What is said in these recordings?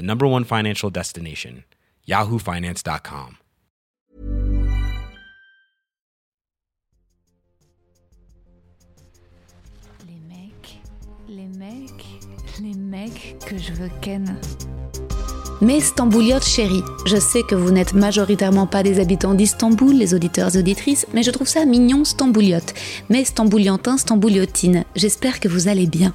the number one financial destination, yahoofinance.com. Les mecs, les mecs, les mecs que je veux ken. Mes Stambouliotes chéris, je sais que vous n'êtes majoritairement pas des habitants d'Istanbul, les auditeurs et auditrices, mais je trouve ça mignon Stambouliote. Mes Stambouliontins, Stambouliotines, j'espère que vous allez bien.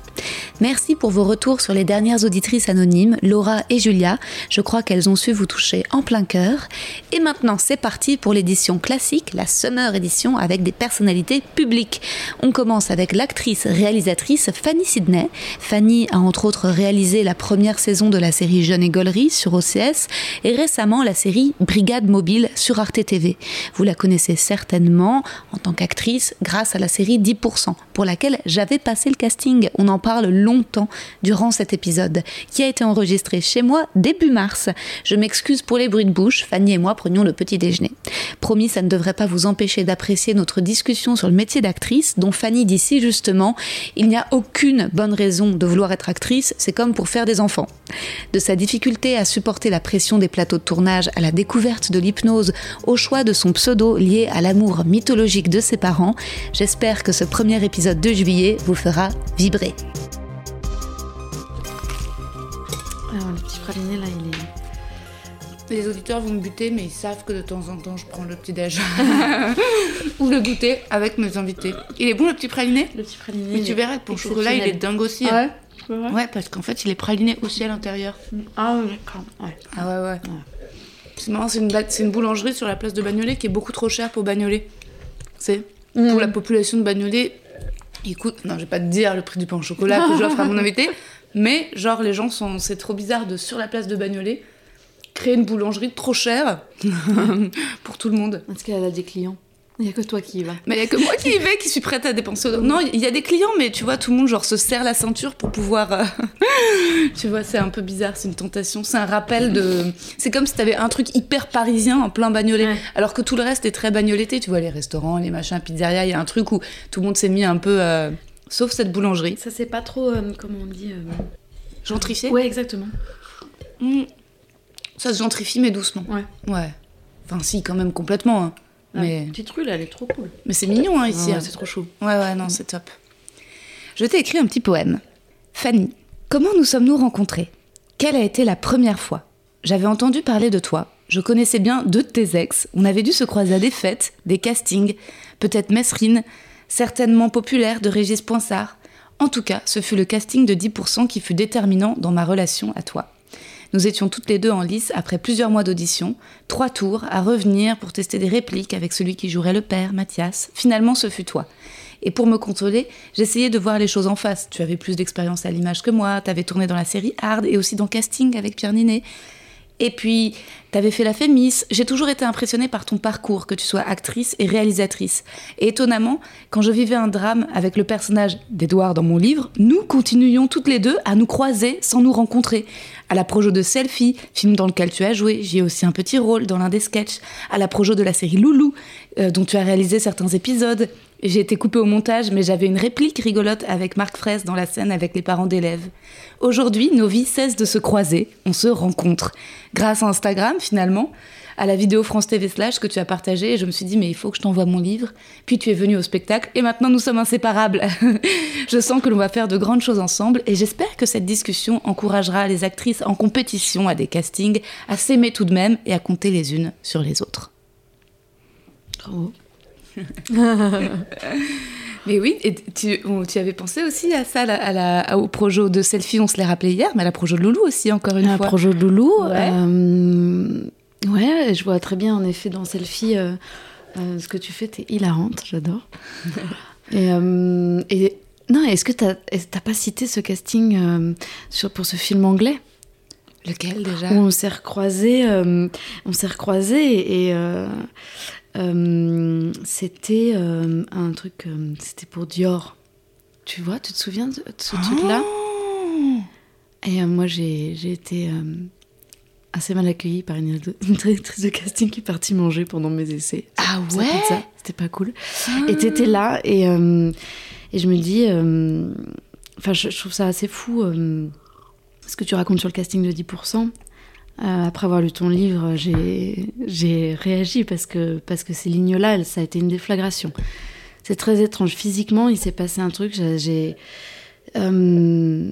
Merci pour vos retours sur les dernières auditrices anonymes, Laura et Julia, je crois qu'elles ont su vous toucher en plein cœur. Et maintenant c'est parti pour l'édition classique, la Summer Edition avec des personnalités publiques. On commence avec l'actrice réalisatrice Fanny Sidney. Fanny a entre autres réalisé la première saison de la série Jeune et Gaulerie sur OCS et récemment la série Brigade Mobile sur Arte TV. Vous la connaissez certainement en tant qu'actrice grâce à la série 10% pour laquelle j'avais passé le casting. On en parle longtemps durant cet épisode qui a été enregistré chez moi début mars. Je m'excuse pour les bruits de bouche, Fanny et moi prenions le petit déjeuner. Promis, ça ne devrait pas vous empêcher d'apprécier notre discussion sur le métier d'actrice dont Fanny dit si justement, il n'y a aucune bonne raison de vouloir être actrice, c'est comme pour faire des enfants. De sa difficulté à supporter la pression des plateaux de tournage, à la découverte de l'hypnose, au choix de son pseudo lié à l'amour mythologique de ses parents, j'espère que ce premier épisode de juillet vous fera vibrer. Alors, le petit praliné, là, il est. Les auditeurs vont me buter, mais ils savent que de temps en temps, je prends le petit déj ou le goûter avec mes invités. Il est bon le petit praliné Le petit praliné. Mais tu verras que pour chocolat, il est dingue aussi. Ah hein. ouais? Ouais, parce qu'en fait, il est praliné aussi à l'intérieur. Ah ouais, d'accord. Ouais. Ah ouais, ouais. C'est marrant, c'est une, c'est une boulangerie sur la place de Bagnolet qui est beaucoup trop chère pour Bagnolet. C'est pour la population de Bagnolet. Écoute, non, je vais pas te dire le prix du pain au chocolat que j'offre à mon invité, mais genre les gens sont, c'est trop bizarre de sur la place de Bagnolet créer une boulangerie trop chère pour tout le monde. Parce qu'elle a des clients. Il n'y a que toi qui y va. Mais il y a que moi qui y vais, qui suis prête à dépenser. Non, il y a des clients, mais tu vois, tout le monde genre se serre la ceinture pour pouvoir. euh, tu vois, c'est un peu bizarre, c'est une tentation, c'est un rappel de. C'est comme si t'avais un truc hyper parisien en plein bagnolet, Ouais. alors que tout le reste est très bagnoleté. Tu vois, les restaurants, les machins, pizzeria, il y a un truc où tout le monde s'est mis un peu. euh, Sauf cette boulangerie. Ça, c'est pas trop. euh, comment on dit Gentrifié Ouais, exactement. Mm. Ça se gentrifie, mais doucement. Ouais. Ouais. Enfin, si, quand même, complètement. hein. La Mais, petite rue, là, elle est trop cool. mais c'est mignon, hein, ici. Hein. c'est trop chaud. Ouais, ouais, non, c'est top. Je t'ai écrit un petit poème. Fanny, comment nous sommes-nous rencontrés? Quelle a été la première fois? J'avais entendu parler de toi. Je connaissais bien deux de tes ex. On avait dû se croiser à des fêtes, des castings, peut-être Mesrine, certainement populaire de Régis Poinsard. En tout cas, ce fut le casting de 10% qui fut déterminant dans ma relation à toi. Nous étions toutes les deux en lice après plusieurs mois d'audition, trois tours à revenir pour tester des répliques avec celui qui jouerait le père, Mathias. Finalement, ce fut toi. Et pour me contrôler, j'essayais de voir les choses en face. Tu avais plus d'expérience à l'image que moi, t'avais tourné dans la série Hard et aussi dans Casting avec Pierre Ninet. Et puis, t'avais fait la Fémis. J'ai toujours été impressionnée par ton parcours, que tu sois actrice et réalisatrice. Et étonnamment, quand je vivais un drame avec le personnage d'Edouard dans mon livre, nous continuions toutes les deux à nous croiser sans nous rencontrer. À la projo de Selfie, film dans lequel tu as joué, j'y ai aussi un petit rôle dans l'un des sketchs. À la projo de la série Loulou, euh, dont tu as réalisé certains épisodes. J'ai été coupée au montage, mais j'avais une réplique rigolote avec Marc Fraisse dans la scène avec les parents d'élèves. Aujourd'hui, nos vies cessent de se croiser, on se rencontre. Grâce à Instagram, finalement, à la vidéo France TV Slash que tu as partagée, je me suis dit, mais il faut que je t'envoie mon livre. Puis tu es venu au spectacle, et maintenant nous sommes inséparables. je sens que l'on va faire de grandes choses ensemble, et j'espère que cette discussion encouragera les actrices en compétition à des castings à s'aimer tout de même et à compter les unes sur les autres. Trop. Mais oui, et tu, tu, avais pensé aussi à ça, à la, au projet de selfie, on se l'est rappelé hier, mais à la projet de Loulou aussi, encore une fois. La projet de Loulou, ouais. Euh, ouais. je vois très bien en effet dans selfie euh, euh, ce que tu fais, t'es hilarante, j'adore. et, et, non, est-ce que t'as pas cité ce casting sur, pour ce film anglais? Lequel déjà? Où on s'est recroisés, on s'est recroisés et c'était euh, un truc, euh, c'était pour Dior. Tu vois, tu te souviens de, ce truc-là? Oh Et moi, j'ai été assez mal accueillie par une, une directrice de casting qui est partie manger pendant mes essais. Ah ouais? C'était pas cool. Et Et t'étais là, et, et je me dis. Enfin, je, je, trouve ça assez fou ce que tu racontes sur le casting de 10%. Euh, après avoir lu ton livre, j'ai réagi parce que, parce que ces lignes-là, ça a été une déflagration. C'est très étrange. Physiquement, il s'est passé un truc. Euh,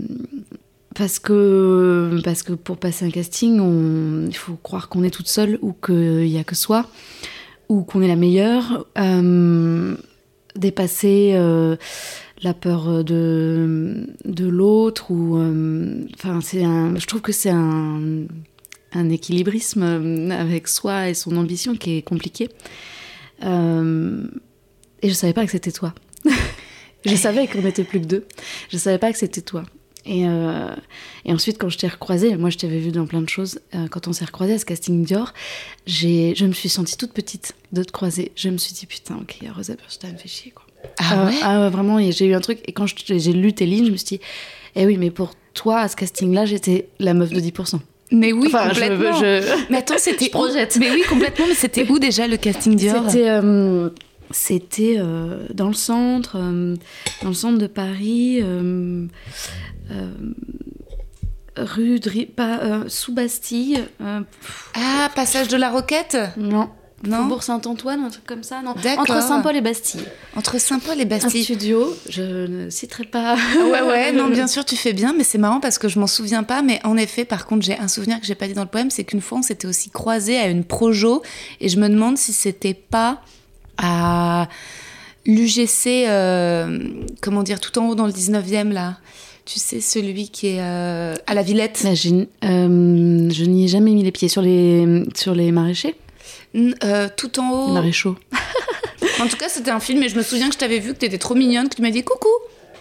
parce que, parce que pour passer un casting, il faut croire qu'on est toute seule ou qu'il n'y a que soi, ou qu'on est la meilleure. Euh, dépasser la peur de, de l'autre, ou. Enfin, c'est je trouve que c'est un un équilibrisme euh, avec soi et son ambition qui est compliqué. Euh, et je savais pas que c'était toi. je savais qu'on n'était plus que deux. Je savais pas que c'était toi. Et, euh, et, ensuite, quand je t'ai recroisée, moi je t'avais vu dans plein de choses, quand on s'est recroisé à ce casting Dior, je me suis sentie toute petite de te croiser. Je me suis dit, putain, ok, Rosa Burstein fait chier, quoi. Ah ouais? Ah vraiment, j'ai eu un truc. Et quand j'ai lu tes lignes, je me suis dit, eh oui, mais pour toi, à ce casting-là, j'étais la meuf de 10%. Mais oui, complètement. Mais attends, c'était projette. Mais oui, complètement. Mais c'était où déjà le casting Dior C'était euh, c'était euh, dans le centre, euh, dans le centre de Paris, rue de, pas, sous Bastille. ah, passage de la Roquette? Non. Non. Faubourg Saint-Antoine, un truc comme ça, non Entre Saint-Paul et Bastille. Entre Saint-Paul et Bastille. Un studio, je ne citerai pas. Ah ouais, ouais, non, bien sûr, tu fais bien, mais c'est marrant parce que je m'en souviens pas. Mais en effet, par contre, j'ai un souvenir que j'ai pas dit dans le poème, c'est qu'une fois, on s'était aussi croisé à une projo, et je me demande si c'était pas à l'UGC, euh, comment dire, tout en haut dans le 19e, là. Tu sais, celui qui est euh, à la Villette. Bah, euh, je n'y ai jamais mis les pieds sur les, sur les maraîchers. Euh, tout en haut. Maréchaux. en tout cas, c'était un film et je me souviens que je t'avais vu, que tu étais trop mignonne, que tu m'as dit coucou.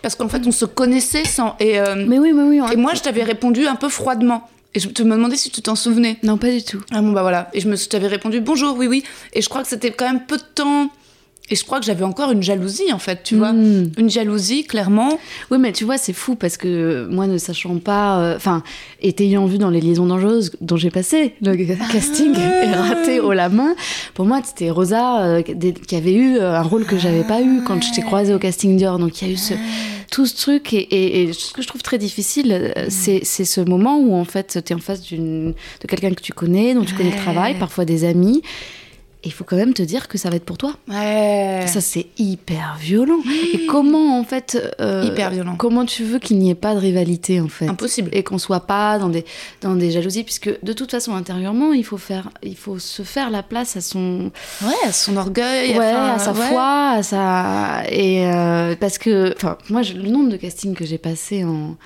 Parce qu'en fait, on se connaissait sans. Et, euh, mais oui, mais oui. Et moi, je t'avais répondu un peu froidement. Et je te me demandais si tu t'en souvenais. Non, pas du tout. Ah bon, bah voilà. Et je me t'avais répondu bonjour, oui, oui. Et je crois que c'était quand même peu de temps et je crois que j'avais encore une jalousie, en fait, tu vois. Hmm. Une jalousie, clairement. Oui, mais tu vois, c'est fou parce que moi, ne sachant pas. Euh, enfin, et t'ayant vu dans Les Liaisons Dangereuses, dont j'ai passé le casting et raté haut la main, pour moi, c'était Rosa euh, qui avait eu euh, un rôle que j'avais pas eu quand je t'ai croisée au casting Dior. Donc, il y a eu ce, tout ce truc. Et, et, ce que je trouve très difficile, hmm. c'est ce moment où, en fait, t'es en face de quelqu'un que tu connais, dont tu connais le travail, parfois des amis il faut quand même te dire que ça va être pour toi. Ouais. Ça, c'est hyper violent. Et comment, en fait. Euh, hyper violent. Comment tu veux qu'il n'y ait pas de rivalité, en fait? Impossible. Et qu'on soit pas dans des, dans des jalousies, puisque de toute façon, intérieurement, il faut, faire, il faut se faire la place à son. Ouais, à son orgueil. Ouais, à sa foi, à sa. Et euh, parce que. Enfin, moi, le nombre de castings que j'ai passé en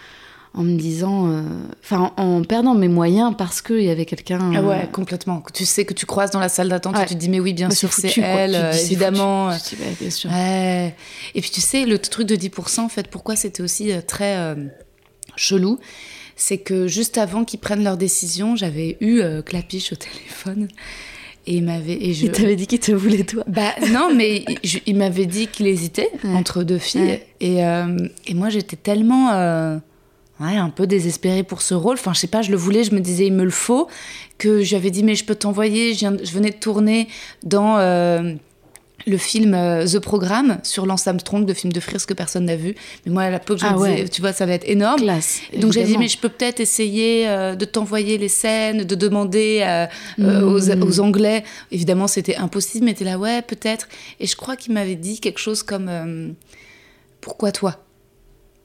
en me disant, euh, enfin, en, perdant mes moyens parce qu'il y avait quelqu'un. Ah ouais, euh, complètement. Tu sais que tu croises dans la salle d'attente et tu te dis, mais oui, bien bah, sûr, c'est elle, euh, évidemment. Bah, bien sûr. Ouais. Et puis tu sais, le truc de 10%, en fait, pourquoi c'était aussi très chelou c'est que juste avant qu'ils prennent leur décision, j'avais eu Clapiche au téléphone. Et il m'avait. Et je... Il t'avait dit qu'il te voulait, toi Bah non, mais il, m'avait dit qu'il hésitait entre deux filles. Et, et, moi, j'étais tellement ouais, un peu désespérée pour ce rôle. Enfin, je sais pas, je le voulais, je me disais, il me le faut. Que j'avais dit, mais je peux t'envoyer. Je, je, venais de tourner dans euh, le film euh, The Programme sur Lance Armstrong, de film de Frise que personne n'a vu. Mais moi, à l'époque, je me ah disais, tu vois, ça va être énorme. Classe, donc j'ai dit, mais je peux peut-être essayer euh, de t'envoyer les scènes, de demander hmm. aux, aux, Anglais. Évidemment, c'était impossible, mais t'es là, ouais, peut-être. Et je crois qu'il m'avait dit quelque chose comme, pourquoi toi?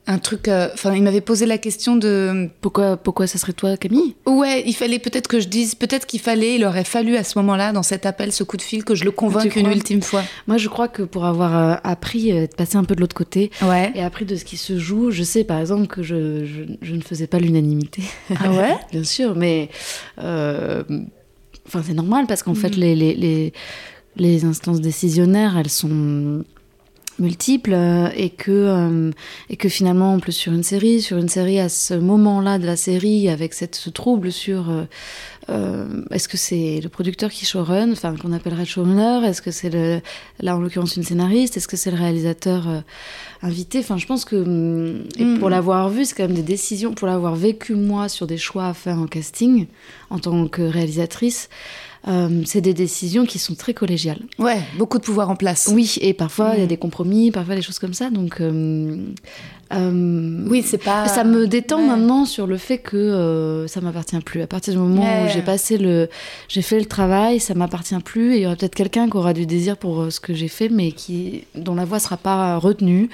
Un truc. euh, Enfin, il m'avait posé la question de. Pourquoi, pourquoi ça serait toi, Camille? Ouais, il fallait peut-être que je dise, peut-être qu'il fallait, il aurait fallu à ce moment-là, dans cet appel, ce coup de fil, que je le convainque une ultime fois. Moi, je crois que pour avoir euh, appris, euh, de passer un peu de l'autre côté, Ouais. et appris de ce qui se joue, je sais par exemple que je, je, je ne faisais pas l'unanimité. Ah ouais? Bien sûr, mais euh, enfin, c'est normal parce qu'en Mhm. fait, les, les, les, les instances décisionnaires, elles sont multiples euh, et que euh, et que finalement en plus sur une série sur une série à ce moment-là de la série avec cette ce trouble sur euh, est-ce que c'est le producteur qui showrun enfin qu'on appellerait showrunner est-ce que c'est le là en l'occurrence une scénariste est-ce que c'est le réalisateur euh, invité? Enfin je pense que hum, et Mm. pour l'avoir vu c'est quand même des décisions pour l'avoir vécu moi sur des choix à faire en casting en tant que réalisatrice euh, c'est des décisions qui sont très collégiales Ouais, beaucoup de pouvoir en place. oui, et parfois il y a Mm. des compromis, parfois des choses comme ça. Donc, euh, euh, Oui, c'est pas. ça me détend Ouais. maintenant sur le fait que ça m'appartient plus. À partir du moment Ouais. où j'ai passé le, j'ai fait le travail, ça m'appartient plus. Et il y aura peut-être quelqu'un qui aura du désir pour ce que j'ai fait, mais qui dont la voix sera pas retenue.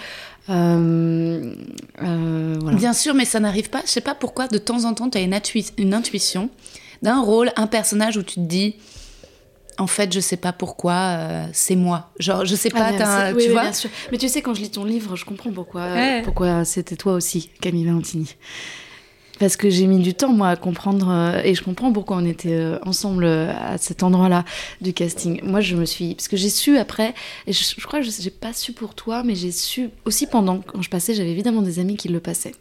Euh, euh, voilà. Bien sûr, mais ça n'arrive pas. Je sais pas pourquoi, de temps en temps, tu as une intuition d'un rôle, un personnage où tu te dis. En fait, je sais pas pourquoi, euh, c'est moi. Genre, je sais pas, Ah, oui, tu oui, vois. bien sûr. Mais tu sais, quand je lis ton livre, je comprends pourquoi, Ouais. pourquoi c'était toi aussi, Camille Valentini. Parce que j'ai mis du temps, moi, à comprendre, euh, et je comprends pourquoi on était euh, ensemble euh, à cet endroit-là du casting. Moi, je me suis. Parce que j'ai su après, et je, je crois que je j'ai pas su pour toi, mais j'ai su aussi pendant, quand je passais, j'avais évidemment des amis qui le passaient.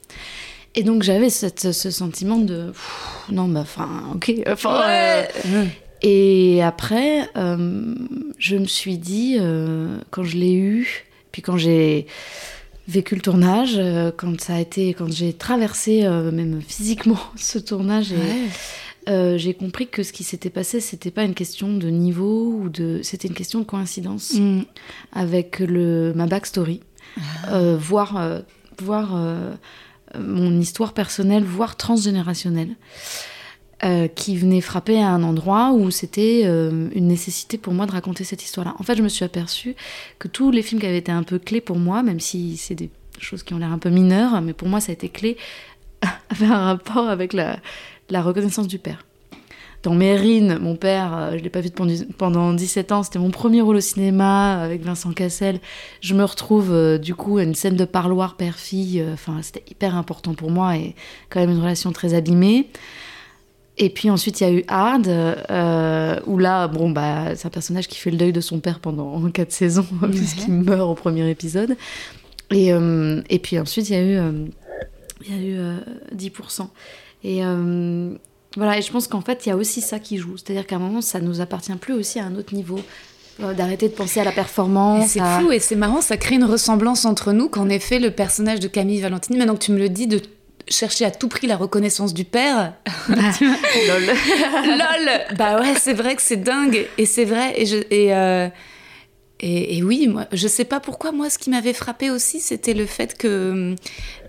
Et donc, j'avais cette- ce sentiment de. pff, Non, bah, enfin, ok. Enfin, euh, et après, euh, je me suis dit, euh, quand je l'ai eu, puis quand j'ai vécu le tournage, quand ça a été, quand j'ai traversé même physiquement ce tournage, Ouais. j'ai compris que ce qui s'était passé, c'était pas une question de niveau ou de, c'était une question de coïncidence Mm. avec le ma backstory, Ah. euh, voir voir mon histoire personnelle, voire transgénérationnelle, euh, qui venait frapper à un endroit où c'était euh, une nécessité pour moi de raconter cette histoire-là. En fait, je me suis aperçue que tous les films qui avaient été un peu clés pour moi, même si c'est des choses qui ont l'air un peu mineures, mais pour moi ça a été clé, avaient un rapport avec la reconnaissance du père. Dans Mérine, mon père, euh, je l'ai pas vu pendant, pendant 17 ans, c'était mon premier rôle au cinéma avec Vincent Cassel. Je me retrouve euh, du coup à une scène de parloir père-fille, euh, enfin c'était hyper important pour moi et quand même une relation très abîmée. Et puis ensuite il y a eu Hard, euh, où là, bon bah c'est un personnage qui fait le deuil de son père pendant quatre saisons puisqu'il meurt au premier épisode. Et, euh, et puis ensuite il y a eu, euh, il y a eu euh, 10%. Et euh, voilà, et je pense qu'en fait, il y a aussi ça qui joue. C'est-à-dire qu'à un moment, ça nous appartient plus aussi à un autre niveau. Euh, D'arrêter de penser à la Et performance. c'est à- fou et c'est marrant, ça crée une ressemblance entre nous qu'en effet le personnage de Camille Valentini, maintenant que tu me le dis, de chercher à tout prix la reconnaissance du père. Lol. Lol Bah ouais, c'est vrai que c'est dingue. Et c'est vrai. Et, je, et, euh, et, et oui, moi, je sais pas pourquoi, moi, ce qui m'avait frappé aussi, c'était le fait que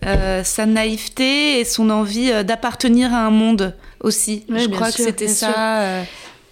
euh, sa naïveté et son envie euh, d'appartenir à un monde aussi. Ouais, je crois sûr, que c'était ça. euh,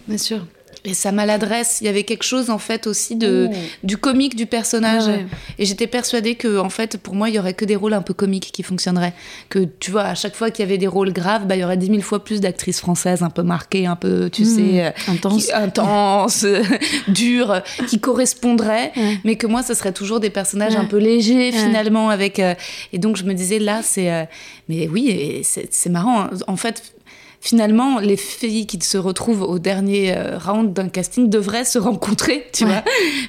Bien sûr. Et sa maladresse, il y avait quelque chose en fait aussi de, Ouh. du comique du personnage. Ouais. Et j'étais persuadée que en fait, pour moi, il y aurait que des rôles un peu comiques qui fonctionneraient. Que tu vois, à chaque fois qu'il y avait des rôles graves, bah, il y aurait dix mille fois plus d'actrices françaises un peu marquées, un peu, tu Mmh, sais, euh, intense. qui- intenses, dures, qui correspondraient. Ouais. Mais que moi, ce serait toujours des personnages Ouais. un peu légers finalement. Avec, euh, et donc, je me disais là, c'est. euh, mais oui, c'est marrant. hein. En fait. Finalement, les filles qui se retrouvent au dernier euh, round d'un casting devraient se rencontrer, tu Ouais. vois,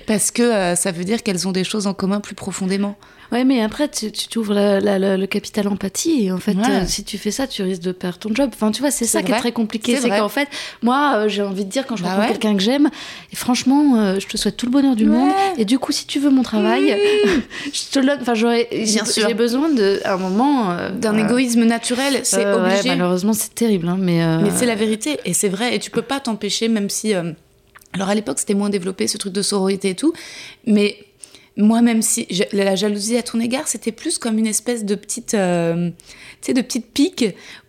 parce que euh, ça veut dire qu'elles ont des choses en commun plus profondément. Ouais, mais après, tu, tu t'ouvres la- la- la- le capital empathie. Et en fait, Ouais. euh, si tu fais ça, tu risques de perdre ton job. Enfin, tu vois, c'est ça qui est très compliqué. C'est qu'en fait, moi, euh, j'ai envie de dire, quand je Bah rencontre ouais. quelqu'un que j'aime, et franchement, euh, je te souhaite tout le bonheur du Ouais. monde. Et du coup, si tu veux mon travail, je te. Enfin, j'aurais, j'ai, Bien sûr. j'ai besoin de, à un moment. D'un égoïsme naturel, c'est ouais, obligé. malheureusement, c'est terrible. hein, mais Mais c'est la vérité, et c'est vrai, et tu peux pas t'empêcher, même si. Alors à l'époque, c'était moins développé, ce truc de sororité et tout, mais moi, même si la jalousie à ton égard, c'était plus comme une espèce de petite, euh, tu sais, de petite pique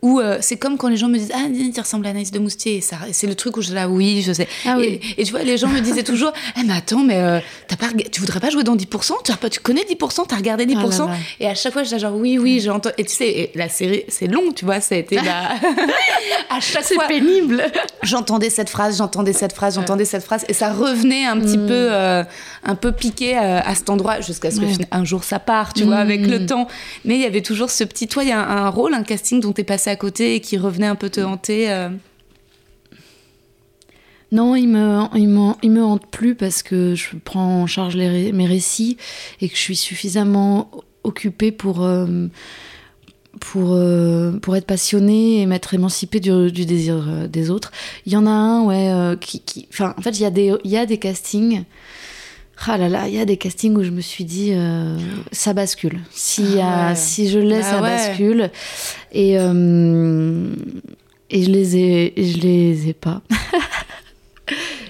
où euh, c'est comme quand les gens me disent ah tu ressembles à Anaïs de Moustier. C'est le truc où je là oui, je sais. Ah oui. et, et tu vois, les gens me disaient toujours eh mais attends, mais euh, t'as pas, tu voudrais pas jouer dans 10% Tu, as pas, tu connais 10% T'as regardé 10% Ah là là. Et à chaque fois, j'étais genre oui, oui, j'entends. Et tu sais, la série, c'est long, tu vois, ça a été la... à chaque fois. pénible. J'entendais cette phrase, j'entendais cette phrase, j'entendais cette phrase, et ça revenait un petit peu, euh, un peu piqué euh, à cet endroit, jusqu'à ce que Ouais. un jour ça part, tu vois, avec le temps. Mais il y avait toujours ce petit, toi, il y a un, un rôle, un casting dont t'es passé à côté et qui revenait un peu te hanter. euh. Non, il me, il, me, il me hante plus parce que je prends en charge mes récits et que je suis suffisamment occupée pour, euh, pour, euh, pour être passionnée et m'être émancipée du, désir des autres. Il y en a un, ouais, qui. en fait, il y, il y a des castings. Ah là là, il y a des castings où je me suis dit, euh, ça bascule. Si, Ah ouais. si je laisse, Bah ça ouais. bascule. Et, euh, et je les ai, je les ai pas.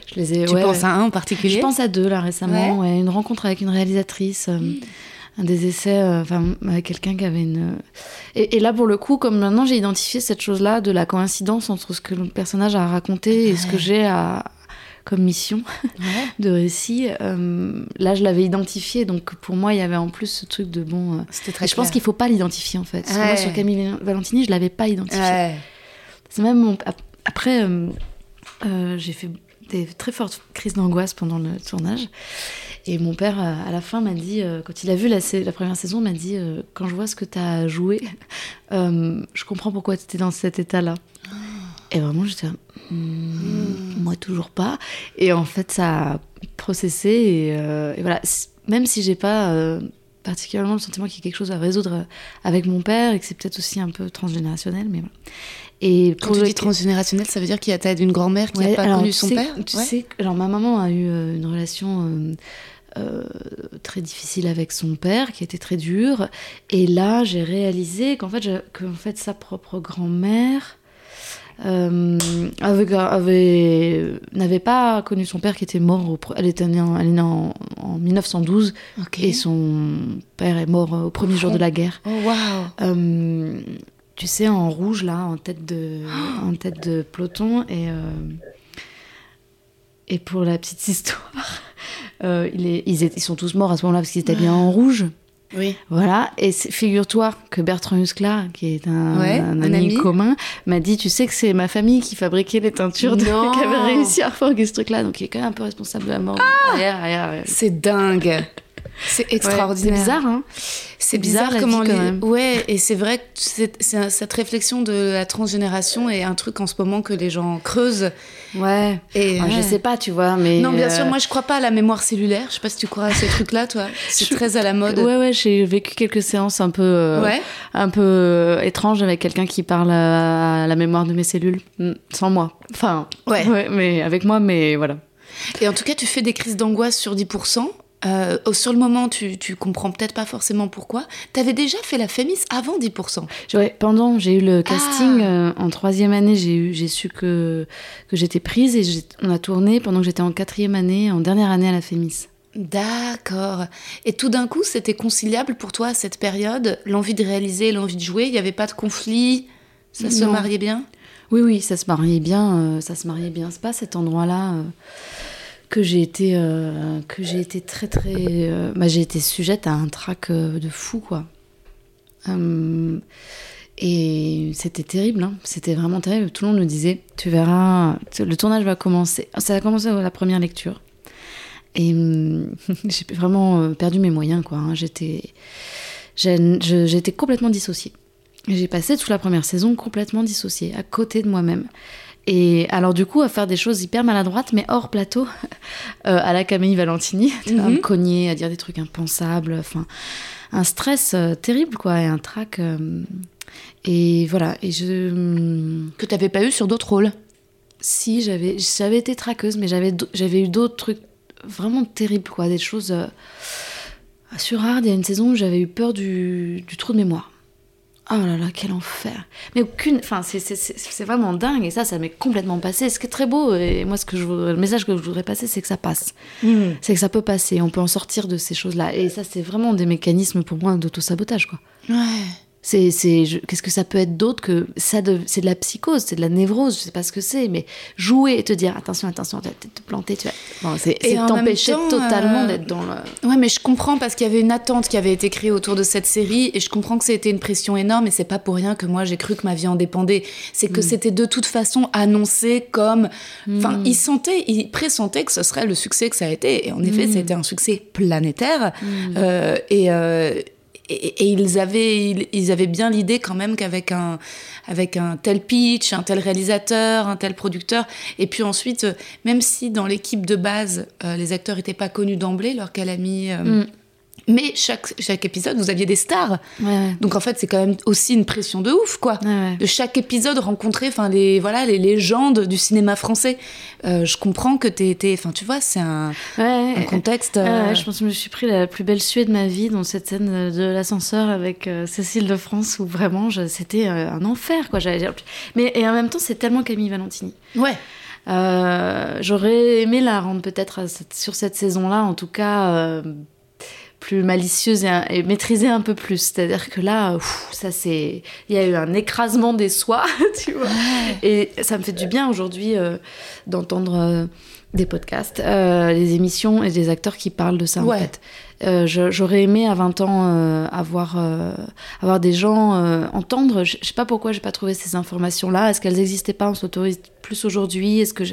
je les ai. Tu ouais, penses à un en particulier? Je pense à deux là récemment. ouais, une rencontre avec une réalisatrice, euh, un des essais, euh, enfin avec quelqu'un qui avait une. Et, et là pour le coup, comme maintenant j'ai identifié cette chose-là de la coïncidence entre ce que le personnage a raconté et ce que j'ai à comme mission Ouais. de récit. euh, là, je l'avais identifié, donc pour moi, il y avait en plus ce truc de bon. euh, C'était très et je pense qu'il faut pas l'identifier en fait. Parce que moi, sur Camille Valentini, je l'avais pas identifié. Ouais. C'est même mon- ap- après, euh, euh, j'ai fait des très fortes crises d'angoisse pendant le tournage. Et mon père, à la fin, m'a dit, euh, quand il a vu la, première saison, m'a dit euh, Quand je vois ce que tu as joué, euh, je comprends pourquoi tu étais dans cet état-là. Et vraiment, j'étais Hmm, moi toujours pas. Et en fait, ça a processé. Et, euh, et voilà, même si j'ai pas euh, particulièrement le sentiment qu'il y a quelque chose à résoudre euh, avec mon père et que c'est peut-être aussi un peu transgénérationnel, mais voilà. Et Quand tu dis transgénérationnel, ça veut dire qu'il y a t'as une grand-mère qui n'a Ouais, pas alors, connu son sais- père Tu Ouais. sais, alors ma maman a eu une relation euh, euh, très difficile avec son père, qui était très dure. Et là, j'ai réalisé qu'en fait, qu'en fait, sa propre grand-mère euh, avait, avait- n'avait pas connu son père qui était mort. Au, elle, était née en, elle est née en, en 1912 Ok. et son père est mort euh, au premier jour de la guerre. Oh waouh Euh, tu sais, en rouge, là, en tête de, en tête de peloton. Et, euh, et pour la petite histoire, euh, il est- ils, étaient- ils sont tous morts à ce moment-là parce qu'ils étaient bien en rouge. Oui. Voilà, et figure-toi que Bertrand Huskla, qui est un, Ouais, un un ami, commun, m'a dit Tu sais que c'est ma famille qui fabriquait les teintures, de, qui avait réussi à refaire ce truc-là, donc il est quand même un peu responsable de la mort. Arrière, arrière, arrière. C'est dingue. C'est Ouais, extraordinaire. c'est bizarre, hein C'est bizarre, comment vie, quand les- même. Ouais, et c'est vrai que c'est- c'est un- cette réflexion de la transgénération est un truc en ce moment que les gens creusent. Ouais. Et Moi, Je ouais. sais pas, tu vois, mais. Non, bien sûr, euh, moi je crois pas à la mémoire cellulaire. Je sais pas si tu crois à ces trucs-là, toi. C'est Je- très à la mode. Ouais, ouais, j'ai vécu quelques séances un peu, euh, Ouais. un peu euh, étranges avec quelqu'un qui parle à, la mémoire de mes cellules, Mm, sans moi. Enfin, Ouais. mais avec moi, mais voilà. Et en tout cas, tu fais des crises d'angoisse sur 10%. Euh, oh, sur le moment, tu, tu comprends peut-être pas forcément pourquoi. T'avais déjà fait la Fémis avant 10%. Ouais, pendant, j'ai eu le casting Ah. euh, en troisième année, j'ai eu, j'ai su que que j'étais prise et on a tourné pendant que j'étais en quatrième année, en dernière année à la Fémis. D'accord. Et tout d'un coup, c'était conciliable pour toi à cette période L'envie de réaliser, l'envie de jouer Il n'y avait pas de conflit Ça se mariait bien? Oui, oui, ça se mariait bien, euh, ça se mariait bien. C'est pas cet endroit-là que j'ai été, euh, que j'ai été très très, euh, bah, j'ai été sujette à un trac euh, de fou quoi. Et c'était terrible, hein. c'était vraiment terrible. Tout le monde me disait, tu verras, le tournage va commencer. Ça a commencé à la première lecture. Et j'ai vraiment perdu mes moyens, quoi. hein. J'étais, j'étais complètement dissociée. J'ai passé toute la première saison complètement dissociée, à côté de moi-même. Et alors du coup, à faire des choses hyper maladroites, mais hors plateau, euh, à la Camille Valentini, à me cogner, à dire des trucs impensables, enfin, un stress euh, terrible, quoi, et un trac. euh, et voilà, et je... Que tu n'avais pas eu sur d'autres rôles Si, j'avais j'avais été traqueuse, mais j'avais eu d'autres trucs vraiment terribles, quoi, des choses... sur Hard, il y a une saison où j'avais eu peur du, du trou de mémoire. Oh là là, quel enfer. Mais aucune. Enfin, c'est- vraiment dingue. Et ça, ça m'est complètement passé. Ce qui est très beau, et moi, ce que je, voudrais- le message que je voudrais passer, c'est que ça passe. C'est que ça peut passer. On peut en sortir de ces choses-là. Et ça, c'est vraiment des mécanismes pour moi d'auto-sabotage, quoi. Ouais. C'est, qu'est-ce que ça peut être d'autre que ça c'est de la psychose, c'est de la névrose, je sais pas ce que c'est, mais jouer et te dire attention, attention, tu vas peut-être te planter, tu vas. Bon, c'est, t'empêcher totalement euh, d'être dans le. Ouais, mais je comprends parce qu'il y avait une attente qui avait été créée autour de cette série et je comprends que c'était une pression énorme et c'est pas pour rien que moi j'ai cru que ma vie en dépendait. C'est que c'était de toute façon annoncé comme. Enfin, ils sentaient, ils pressentaient que ce serait le succès que ça a été. Et en effet, ça a été un succès planétaire. Euh, et. euh, et, ils avaient, ils, avaient bien l'idée quand même qu'avec un, avec un tel pitch, un tel réalisateur, un tel producteur, et puis ensuite, euh, même si dans l'équipe de base, euh, les acteurs n'étaient pas connus d'emblée, leur calamie, euh, mais chaque, chaque épisode, vous aviez des stars. Ouais, ouais. Donc en fait, c'est quand même aussi une pression de ouf, quoi. Ouais. De chaque épisode rencontrer, enfin les voilà les légendes du cinéma français. Euh, je comprends que t'es, enfin tu vois, c'est un, contexte. Euh, je pense que je me suis pris la plus belle suée de ma vie dans cette scène de l'ascenseur avec euh, Cécile de France où vraiment c'était un enfer quoi. J'allais dire. Mais et en même temps c'est tellement Camille Valentini. Ouais. Euh, J'aurais aimé la rendre peut-être sur cette saison-là, en tout cas euh, plus malicieuse et, et maîtrisée un peu plus. C'est-à-dire que là, pff, ça c'est, il y a eu un écrasement des soies, tu vois. Et ça me fait du bien aujourd'hui euh, d'entendre euh, des podcasts, euh, les émissions et des acteurs qui parlent de ça Ouais. en fait. Euh, J'aurais aimé à 20 ans euh, avoir, euh, avoir des gens entendre. Je je sais pas pourquoi j'ai pas trouvé ces informations-là. Est-ce qu'elles n'existaient pas? On s'autorise plus aujourd'hui Est-ce que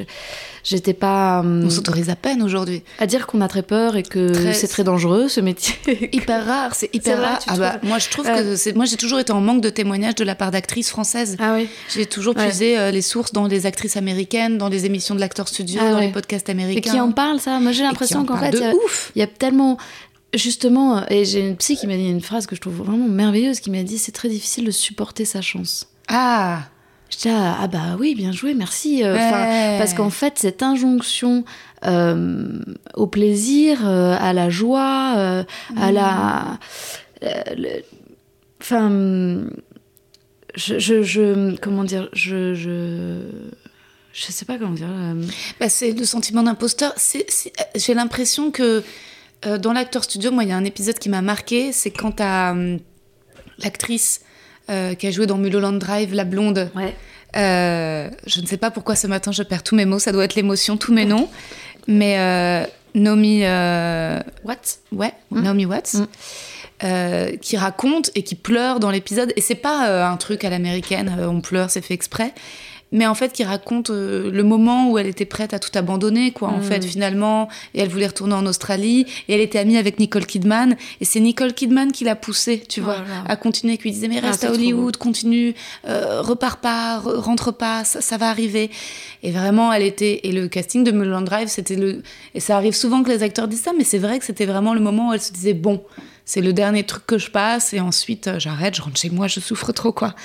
j'étais pas hum, On s'autorise à peine aujourd'hui. à dire qu'on a très peur et que Très- c'est très dangereux ce métier Hyper rare, c'est hyper rare. Ah bah, moi je trouve Ouais. que moi j'ai toujours été en manque de témoignages de la part d'actrices françaises. Ah oui. J'ai toujours Ouais. puisé euh, les sources dans les actrices américaines, dans les émissions de l'acteur studio, Ah dans ouais. les podcasts Et américains. qui en parle ça Moi j'ai Et l'impression en qu'en fait y il y a tellement justement et j'ai une psy qui m'a dit une phrase que je trouve vraiment merveilleuse qui m'a dit c'est très difficile de supporter sa chance. Ah, Je dis ah, ah bah oui bien joué merci euh, Ouais. parce qu'en fait cette injonction euh, au plaisir euh, à la joie à la le- enfin je, je, je- comment dire je je je sais pas comment dire Bah, c'est le sentiment d'imposteur. J'ai l'impression que dans l'acteur studio, moi, il y a un épisode qui m'a marqué. C'est quand hum, l'actrice euh, qui a joué dans Mulholland Drive, la blonde. ouais Euh, je ne sais pas pourquoi ce matin je perds tous mes mots. Ça doit être l'émotion, tous mes noms. Mais euh, Naomi, euh, what ouais, Naomi Watts. Euh, qui raconte et qui pleure dans l'épisode et c'est pas un truc à l'américaine on pleure c'est fait exprès mais en fait qui raconte euh, le moment où elle était prête à tout abandonner quoi en Mm. fait finalement. Et elle voulait retourner en Australie. Et elle était amie avec Nicole Kidman. Et c'est Nicole Kidman qui l'a poussée tu vois Voilà. à continuer qui lui disait mais Ah, reste à Hollywood continue euh, repars pas re- rentre pas ça, ça va arriver. Et vraiment elle était et le casting de Mulholland Drive c'était le et ça arrive souvent que les acteurs disent ça mais c'est vrai que c'était vraiment le moment où elle se disait bon c'est le dernier truc que je passe et ensuite euh, j'arrête, je rentre chez moi, je souffre trop quoi.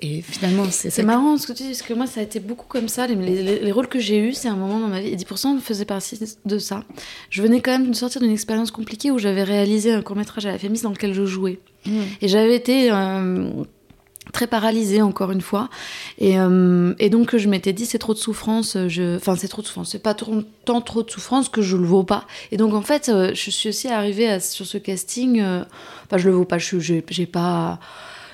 Et finalement c'est C'est marrant ce que tu dis, parce que moi, ça a été beaucoup comme ça. Les, les- les rôles que j'ai eus, c'est un moment dans ma vie, et 10% faisaient partie de ça. Je venais quand même de sortir d'une expérience compliquée où j'avais réalisé un court-métrage à la Fémis dans lequel je jouais. Mm. Et j'avais été euh, très paralysée, encore une fois. Et, euh, et donc, je m'étais dit, c'est trop de souffrance. Je... Enfin, c'est trop de souffrance. C'est pas tant trop de souffrance que je le vaux pas. Et donc, en fait, euh, je suis aussi arrivée sur ce casting. euh, Enfin, je le vaux pas. Je j'ai pas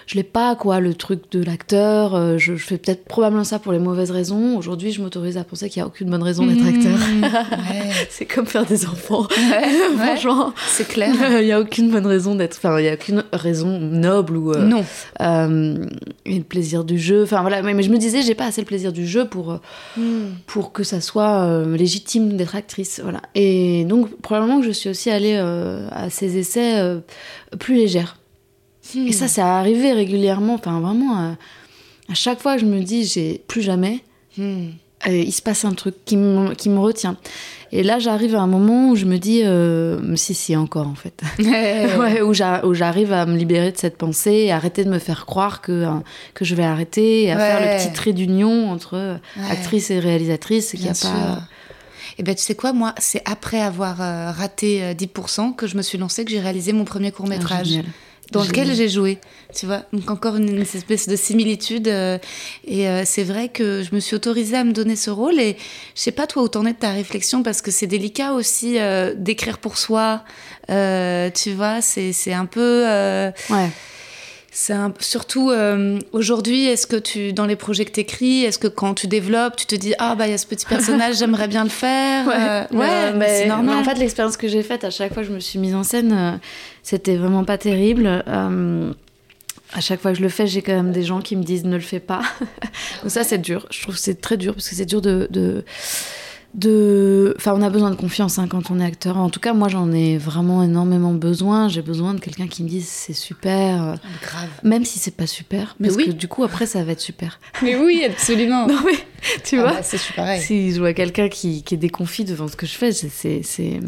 je l'ai pas quoi le truc de l'acteur euh, je, je fais peut-être probablement ça pour les mauvaises raisons. Aujourd'hui je m'autorise à penser qu'il y a aucune bonne raison d'être acteur. Mmh, ouais, c'est comme faire des enfants. Ouais, ouais, franchement. C'est clair. il y a aucune bonne raison d'être enfin il y a aucune raison noble ou euh, Non. euh, et le plaisir du jeu. Enfin voilà. Mais, mais je me disais j'ai pas assez le plaisir du jeu pour euh, pour que ça soit euh, légitime d'être actrice. Voilà. Et donc probablement que je suis aussi allée à ces essais plus légères et ça, ça arrivé régulièrement. Enfin, vraiment, euh, à chaque fois je me dis, j'ai plus jamais, Hmm. euh, il se passe un truc qui me, qui me retient. Et là, j'arrive à un moment où je me dis, euh, si, si, encore en fait. ouais, où j'a- où j'arrive à me libérer de cette pensée et arrêter de me faire croire que, euh, que je vais arrêter et à faire le petit trait d'union entre euh, Ouais. actrice et réalisatrice. y Bien a sûr. pas... Et ben tu sais quoi, moi, c'est après avoir raté euh, 10% que je me suis lancée, que j'ai réalisé mon premier court Ah. Dans lequel j'ai joué. Tu vois, donc encore une, espèce de similitude. Euh, et euh, c'est vrai que je me suis autorisée à me donner ce rôle. Et je sais pas toi où t'en es de ta réflexion parce que c'est délicat aussi euh, d'écrire pour soi. tu vois, c'est un peu. ouais. C'est surtout aujourd'hui, est-ce que tu, dans les projets que tu écris, est-ce que quand tu développes, tu te dis ah bah il y a ce petit personnage, j'aimerais bien le faire. Ouais, ouais mais, c'est normal. en fait, l'expérience que j'ai faite, à chaque fois que je me suis mise en scène, c'était vraiment pas terrible à chaque fois que je le fais, j'ai quand même des gens qui me disent ne le fais pas. Donc ça, c'est dur. Je trouve que c'est très dur parce que c'est dur de, de, Enfin, on a besoin de confiance hein, quand on est acteur. En tout cas, moi, j'en ai vraiment énormément besoin. J'ai besoin de quelqu'un qui me dise c'est super. Grave. Même si c'est pas super. Mais parce oui. que du coup, après, ça va être super. Mais oui, absolument. non, mais tu ah vois. Bah, c'est. Si je vois quelqu'un qui, qui, est déconfit devant ce que je fais, c'est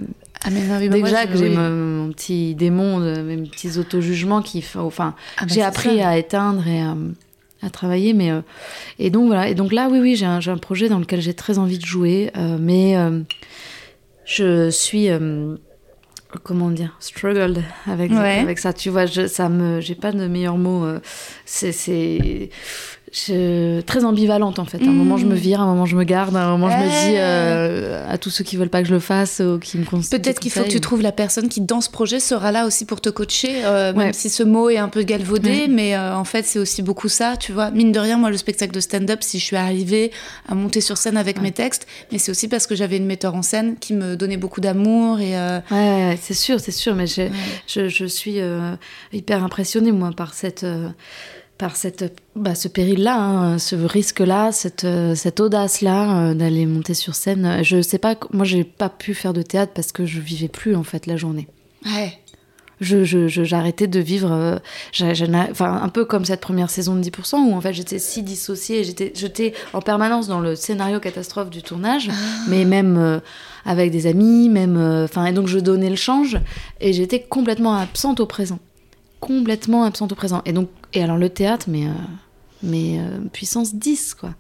ah mais non, Déjà que j'ai mon, petit démon, mes petits auto-jugements qui, enfin, ah bah, j'ai appris à éteindre et à, travailler, mais euh, et donc voilà. Et donc là, oui, oui, j'ai un, un, projet dans lequel j'ai très envie de jouer, euh, mais euh, je suis comment dire struggled avec avec ça tu vois je, ça me j'ai pas de meilleurs mots c'est c'est je, très ambivalente en fait. À un moment, je me vire, à un moment, je me garde, à un moment, je me dis euh, à tous ceux qui veulent pas que je le fasse ou qui me conseillent. Peut-être qu'il faut que tu trouves la personne qui, dans ce projet, sera là aussi pour te coacher, euh, même si ce mot est un peu galvaudé, mais euh, en fait, c'est aussi beaucoup ça, tu vois. Mine de rien, moi, le spectacle de stand-up, si je suis arrivée à monter sur scène avec mes textes, mais c'est aussi parce que j'avais une metteur en scène qui me donnait beaucoup d'amour et. Ouais, c'est sûr, c'est sûr, mais je, je, je suis hyper impressionnée, moi, par cette par cette, bah, ce péril-là, hein, ce risque-là, cette, euh, cette audace-là euh, d'aller monter sur scène. Je sais pas, moi j'ai pas pu faire de théâtre parce que je vivais plus en fait la journée. Ouais. Je, je, j'arrêtais de vivre, euh, enfin un peu comme cette première saison de 10% où en fait j'étais si dissociée, j'étais, j'étais en permanence dans le scénario catastrophe du tournage, ah. mais même avec des amis, même, enfin et donc je donnais le change et j'étais complètement absente au présent complètement absente au présent. Et donc, et alors le théâtre, mais, euh, mais euh, puissance 10, quoi.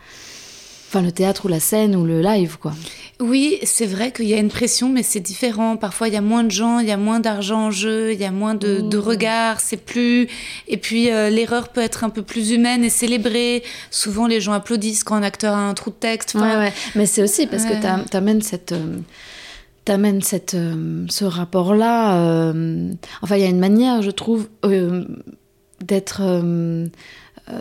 Enfin, le théâtre ou la scène ou le live, quoi. Oui, c'est vrai qu'il y a une pression, mais c'est différent. Parfois, il y a moins de gens, il y a moins d'argent en jeu, il y a moins de, de mmh. regards, c'est plus. Et puis, euh, l'erreur peut être un peu plus humaine et célébrée. Souvent, les gens applaudissent quand un acteur a un trou de texte. ouais, ouais. Mais c'est aussi parce que tu amènes cette t'amènes cette euh, ce rapport là euh, enfin il y a une manière je trouve euh, d'être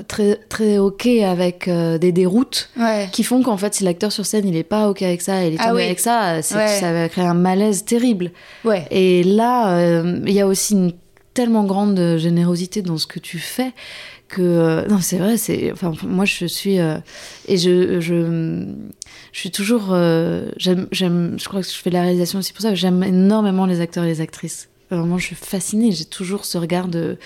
très très ok avec des déroutes qui font qu'en fait si l'acteur sur scène il est pas ok avec ça il est ah tombé avec ça ça va créer un malaise terrible. Ouais. et là il y a aussi une tellement grande générosité dans ce que tu fais que non c'est vrai c'est enfin moi je suis et je, je je suis toujours. Euh, j'aime, je crois que je fais de la réalisation aussi pour ça. J'aime énormément les acteurs et les actrices. Vraiment, je suis fascinée. J'ai toujours ce regard de.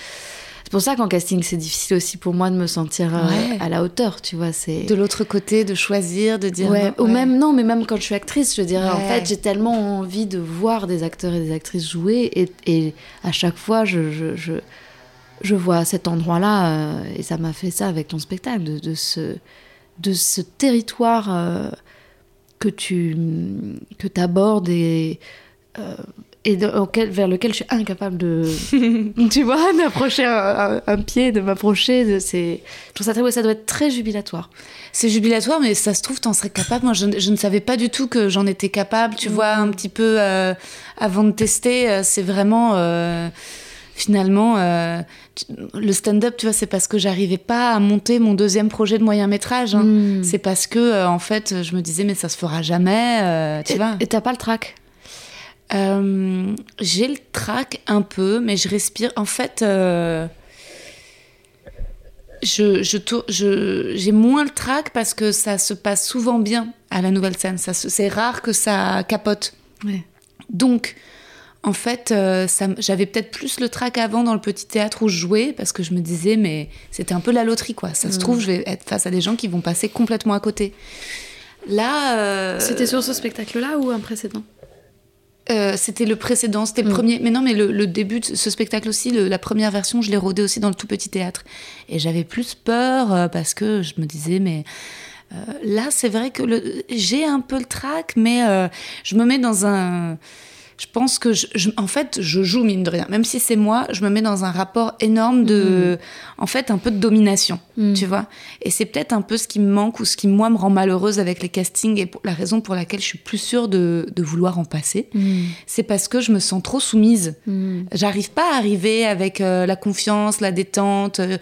C'est pour ça qu'en casting, c'est difficile aussi pour moi de me sentir euh, à la hauteur, tu vois. C'est de l'autre côté, de choisir, de dire. Ouais, ou même non, mais même quand je suis actrice, je dirais en fait, j'ai tellement envie de voir des acteurs et des actrices jouer, et, et à chaque fois, je, je, je, je vois cet endroit-là, euh, et ça m'a fait ça avec ton spectacle, de, de ce de ce territoire que tu que abordes et, euh, et auquel, vers lequel je suis incapable de tu vois d'approcher un, pied de m'approcher c'est je trouve ça très ça doit être très jubilatoire. C'est jubilatoire mais ça se trouve t'en serais capable. Moi je, ne savais pas du tout que j'en étais capable tu vois un petit peu euh, avant de tester euh, c'est vraiment finalement, euh, le stand-up, tu vois, c'est parce que j'arrivais pas à monter mon deuxième projet de moyen métrage. Hein. Hmm. C'est parce que, euh, en fait, je me disais, mais ça se fera jamais, euh, tu et, vois. Et t'as pas le trac? J'ai le trac un peu, mais je respire. En fait, je, je, j'ai moins le trac parce que ça se passe souvent bien à la nouvelle scène. c'est rare que ça capote. Donc, en fait, euh, j'avais peut-être plus le trac avant dans le petit théâtre où je jouais, parce que je me disais, mais c'était un peu la loterie, quoi. Ça se mm. trouve, je vais être face à des gens qui vont passer complètement à côté. Là. Euh, c'était sur ce spectacle-là ou un précédent? Euh, c'était le précédent, c'était le mm. premier. Mais non, mais le, début de ce spectacle aussi, la première version, je l'ai rodé aussi dans le tout petit théâtre. Et j'avais plus peur parce que je me disais, mais là, c'est vrai que j'ai un peu le trac, mais je me mets dans un je pense que, je, je- en fait, je joue mine de rien. Même si c'est moi, je me mets dans un rapport énorme de, en fait, un peu de domination, Mm. tu vois. Et c'est peut-être un peu ce qui me manque ou ce qui, moi, me rend malheureuse avec les castings et pour- la raison pour laquelle je suis plus sûre de, de vouloir en passer. C'est parce que je me sens trop soumise. Mm. J'arrive pas à arriver avec euh, la confiance, la détente. euh,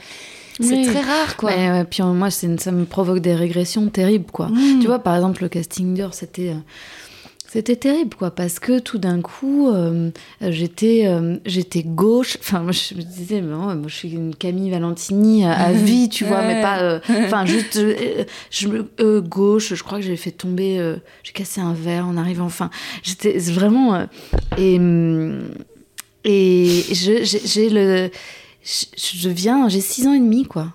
c'est Oui. très rare, quoi. Ouais, ouais, puis euh, moi, ça me provoque des régressions terribles, quoi. Mm. Tu vois, par exemple, le casting d'heure, c'était. C'était terrible, quoi, parce que tout d'un coup, euh, j'étais, euh, j'étais gauche. Enfin, moi, je me disais, mais ouais, moi, je suis une Camille Valentini à, à vie, tu vois, mais pas. euh, Enfin, juste, je me, gauche. Je crois que j'ai fait tomber, j'ai cassé un verre en arrivant. Enfin, j'étais vraiment. et et j'ai le, je, viens, j'ai six ans et demi, quoi.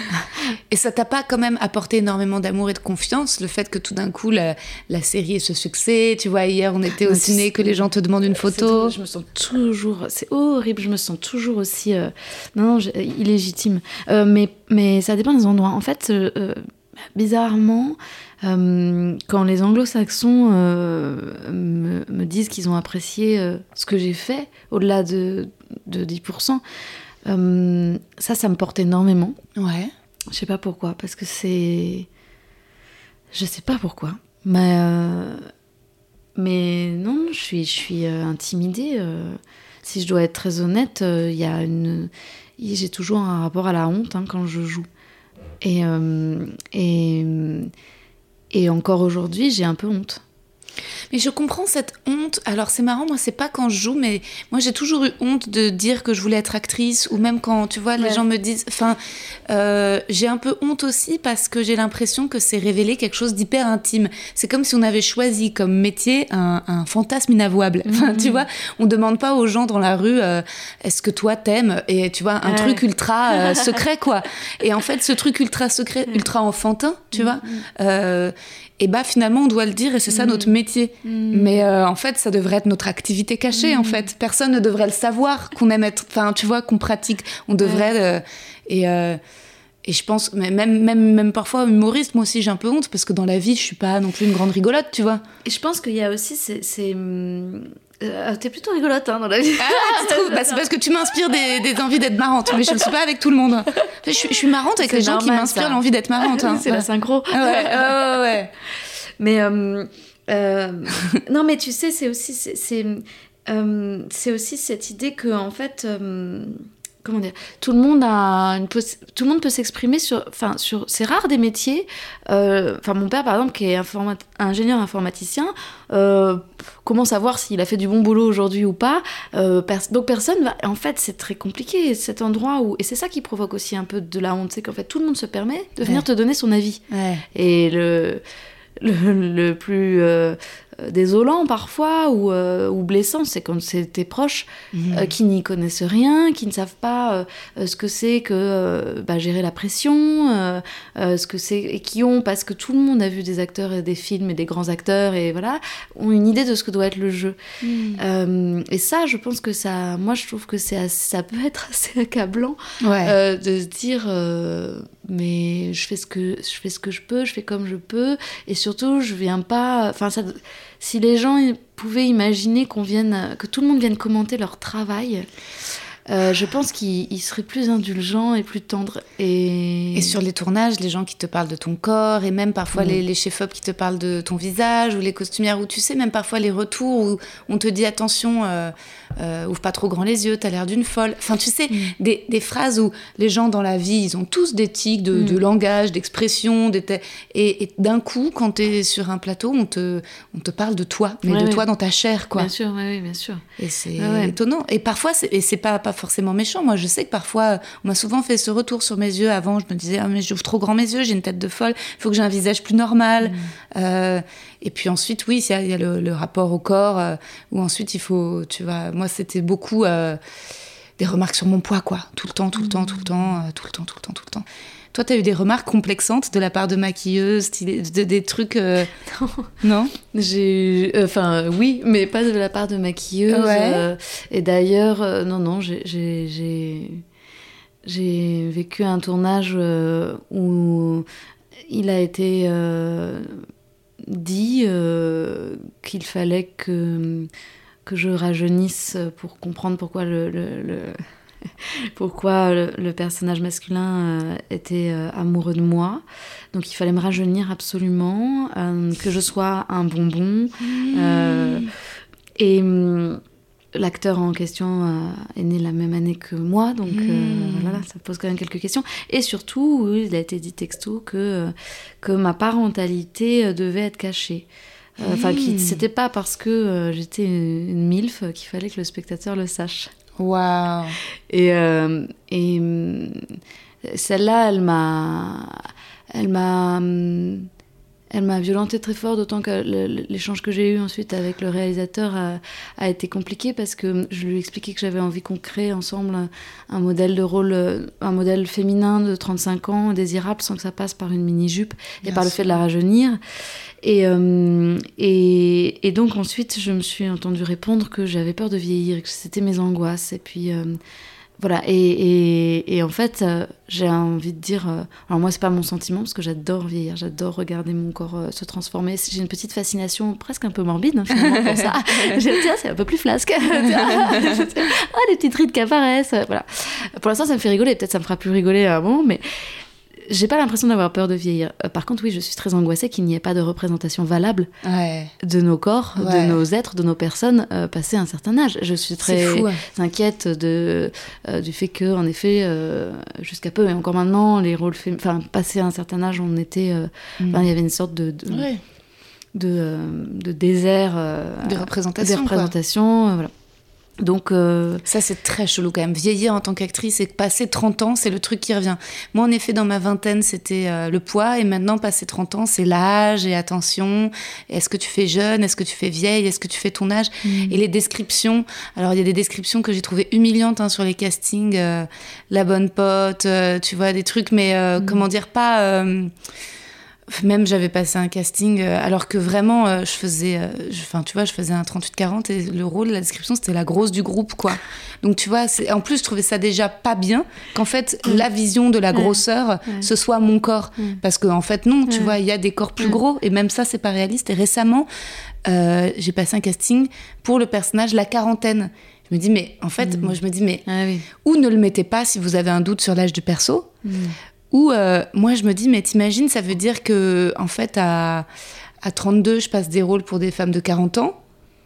Et ça t'a pas quand même apporté énormément d'amour et de confiance, le fait que tout d'un coup la, la série ait ce succès, tu vois, hier on était au Ouais, ciné, que les gens te demandent une photo. Je me sens toujours, c'est horrible, je me sens toujours aussi, euh, non, non, illégitime. Euh, mais, mais ça dépend des endroits. En fait, euh, euh, bizarrement, quand les anglo-saxons me, me disent qu'ils ont apprécié ce que j'ai fait, au-delà de, de 10%, euh, ça, ça me porte énormément. Ouais. Je sais pas pourquoi, parce que c'est. Je sais pas pourquoi. Mais. euh, Mais non, je suis, je suis euh, intimidée. Si je dois être très honnête, il y a une. J'ai toujours un rapport à la honte hein, quand je joue. Et. euh, Et. Et encore aujourd'hui, j'ai un peu honte. Mais je comprends cette honte. Alors c'est marrant, moi c'est pas quand je joue, mais moi j'ai toujours eu honte de dire que je voulais être actrice, ou même quand tu vois les Ouais. gens me disent. Enfin, euh, j'ai un peu honte aussi parce que j'ai l'impression que c'est révéler quelque chose d'hyper intime. C'est comme si on avait choisi comme métier un, un fantasme inavouable. Enfin, tu vois, on demande pas aux gens dans la rue euh, est-ce que toi t'aimes? Et tu vois un Ouais. truc ultra euh, secret quoi. Et en fait, ce truc ultra secret, ultra enfantin, tu vois. Et bah finalement on doit le dire et c'est ça notre métier. Mais euh, en fait ça devrait être notre activité cachée en fait. Personne ne devrait le savoir qu'on aime être, enfin tu vois qu'on pratique. On devrait euh, et euh, et je pense mais même même même parfois humoriste moi aussi j'ai un peu honte parce que dans la vie je suis pas non plus une grande rigolote tu vois. Et je pense qu'il y a aussi. C'est. c'est, hum, euh, T'es plutôt rigolote hein, dans la vie. Ah, tu trouves Bah, c'est parce que tu m'inspires des, des envies d'être marrante mais je ne suis pas avec tout le monde. Je, suis- je suis marrante avec C'est les gens qui m'inspirent ça. l'envie d'être marrante. hein. c'est la synchro. Ouais, ouais, ouais. Mais euh, euh, non, mais tu sais, c'est aussi c'est c'est c'est aussi cette idée que en fait. Comment dire Tout le monde a une tout le monde peut s'exprimer sur enfin sur c'est rare des métiers euh, enfin mon père par exemple qui est informat- ingénieur informaticien euh, comment savoir s'il a fait du bon boulot aujourd'hui ou pas Euh, pers- donc personne va en fait c'est très compliqué cet endroit où et c'est ça qui provoque aussi un peu de la honte c'est qu'en fait tout le monde se permet de venir Ouais. te donner son avis Ouais. et le, le, le plus euh, désolant parfois ou, euh, ou blessant, c'est quand c'est tes proches Mhm. euh, qui n'y connaissent rien, qui ne savent pas euh, euh, ce que c'est que euh, bah, gérer la pression, euh, euh, ce que c'est et qui ont parce que tout le monde a vu des acteurs et des films et des grands acteurs et voilà ont une idée de ce que doit être le jeu. Euh, et ça, je pense que ça, moi, je trouve que c'est ça peut être assez accablant Ouais. euh, de se dire euh, mais je fais ce que je fais ce que je peux je fais comme je peux. Et surtout je viens pas enfin ça si les gens pouvaient imaginer qu'on vienne que tout le monde vienne commenter leur travail euh, je pense qu'ils ils seraient plus indulgents et plus tendres et, Et sur les tournages, les gens qui te parlent de ton corps, et même parfois Mm. les, les chefs-op qui te parlent de ton visage, ou les costumières, ou tu sais, même parfois les retours où on te dit attention, euh, euh, ouvre pas trop grand les yeux, t'as l'air d'une folle. Enfin, tu sais, des, des phrases où les gens dans la vie, ils ont tous des tics de, de langage, d'expression, des et, et d'un coup, quand t'es sur un plateau, on te, on te parle de toi, mais Ouais, de ouais. toi dans ta chair, quoi. bien sûr oui, bien sûr Et c'est étonnant. Et parfois, et c'est pas, pas forcément méchant. Moi, je sais que parfois, on m'a souvent fait ce retour sur mes yeux. Avant, je me disais, ah, mais j'ouvre trop grand mes yeux, j'ai une tête de folle, il faut que j'ai un visage plus normal. Mm. Euh, et puis ensuite, oui, il y a, il y a le, le rapport au corps, euh, où ensuite, il faut, tu vois, moi, c'était beaucoup euh, des remarques sur mon poids, quoi. Tout le temps, tout le temps, tout le temps, euh, tout le temps, tout le temps, tout le temps. Toi, t'as eu des remarques complexantes de la part de maquilleuses, de- des trucs. euh, non? J'ai, enfin, oui, mais pas de la part de maquilleuse. Ouais. euh, et d'ailleurs, euh, non, non, j'ai, j'ai, vécu un tournage où il a été dit euh, qu'il fallait que que je rajeunisse pour comprendre pourquoi le, le, pourquoi le, personnage masculin était amoureux de moi. Donc il fallait me rajeunir absolument, que je sois un bonbon. Mmh. et hum, l'acteur en question euh, est né la même année que moi, donc euh, hmm. voilà, ça pose quand même quelques questions. Et surtout, il a été dit texto que, euh, que ma parentalité devait être cachée. Enfin, hmm. c'était pas parce que j'étais une, MILF qu'il fallait que le spectateur le sache. Waouh. Et, et celle-là, elle m'a... Elle m'a elle m'a violenté très fort, d'autant que l'échange que j'ai eu ensuite avec le réalisateur a, été compliqué parce que je lui ai expliqué que j'avais envie qu'on crée ensemble un, modèle de rôle, un modèle féminin de 35 ans, désirable, sans que ça passe par une mini-jupe et par le fait de la rajeunir. Et, euh, et, et, donc ensuite, je me suis entendu répondre que j'avais peur de vieillir, que c'était mes angoisses. Et puis... Euh, voilà, et, et, en fait, euh, j'ai envie de dire. Euh, alors, moi, c'est pas mon sentiment, parce que j'adore vieillir, j'adore regarder mon corps euh, se transformer. J'ai une petite fascination presque un peu morbide, hein, finalement, pour ça. J'aime dire, c'est un peu plus flasque. ah, les petites rides qui apparaissent. Voilà. Pour l'instant, ça me fait rigoler. Peut-être ça me fera plus rigoler à un moment, mais j'ai pas l'impression d'avoir peur de vieillir. Euh, par contre, oui, je suis très angoissée qu'il n'y ait pas de représentation valable de nos corps, de nos êtres, de nos personnes euh, passé un certain âge. Je suis très inquiète de, euh, du fait que, en effet, jusqu'à peu et encore maintenant, les rôles, enfin, passé un certain âge, on était, mm. il y avait une sorte de, de, de, désert, de représentation, des représentations, voilà. Donc euh, ça c'est très chelou quand même. Vieillir en tant qu'actrice et passer 30 ans, c'est le truc qui revient. Moi en effet dans ma vingtaine c'était euh, le poids et maintenant passer 30 ans c'est l'âge et attention. Est-ce que tu fais jeune? Est-ce que tu fais vieille? Est-ce que tu fais ton âge? Mm. Et les descriptions. Alors il y a des descriptions que j'ai trouvées humiliantes hein, sur les castings. Euh, la bonne pote, tu vois des trucs, mais mm. comment dire pas même j'avais passé un casting euh, alors que vraiment euh, je faisais euh, enfin tu vois je faisais un 38 40 et le rôle la description c'était la grosse du groupe quoi. Donc tu vois en plus je trouvais ça déjà pas bien qu'en fait mm. la vision de la grosseur ce soit mon corps. Mm. parce qu'en en fait non tu vois il y a des corps plus gros et même ça c'est pas réaliste. Et récemment j'ai passé un casting pour le personnage la quarantaine. Je me dis mais en fait mm. moi je me dis mais ah ou ne le mettez pas si vous avez un doute sur l'âge du perso? Ou euh, moi, je me dis, mais t'imagines, ça veut dire que, en fait, à, à 32, je passe des rôles pour des femmes de 40 ans.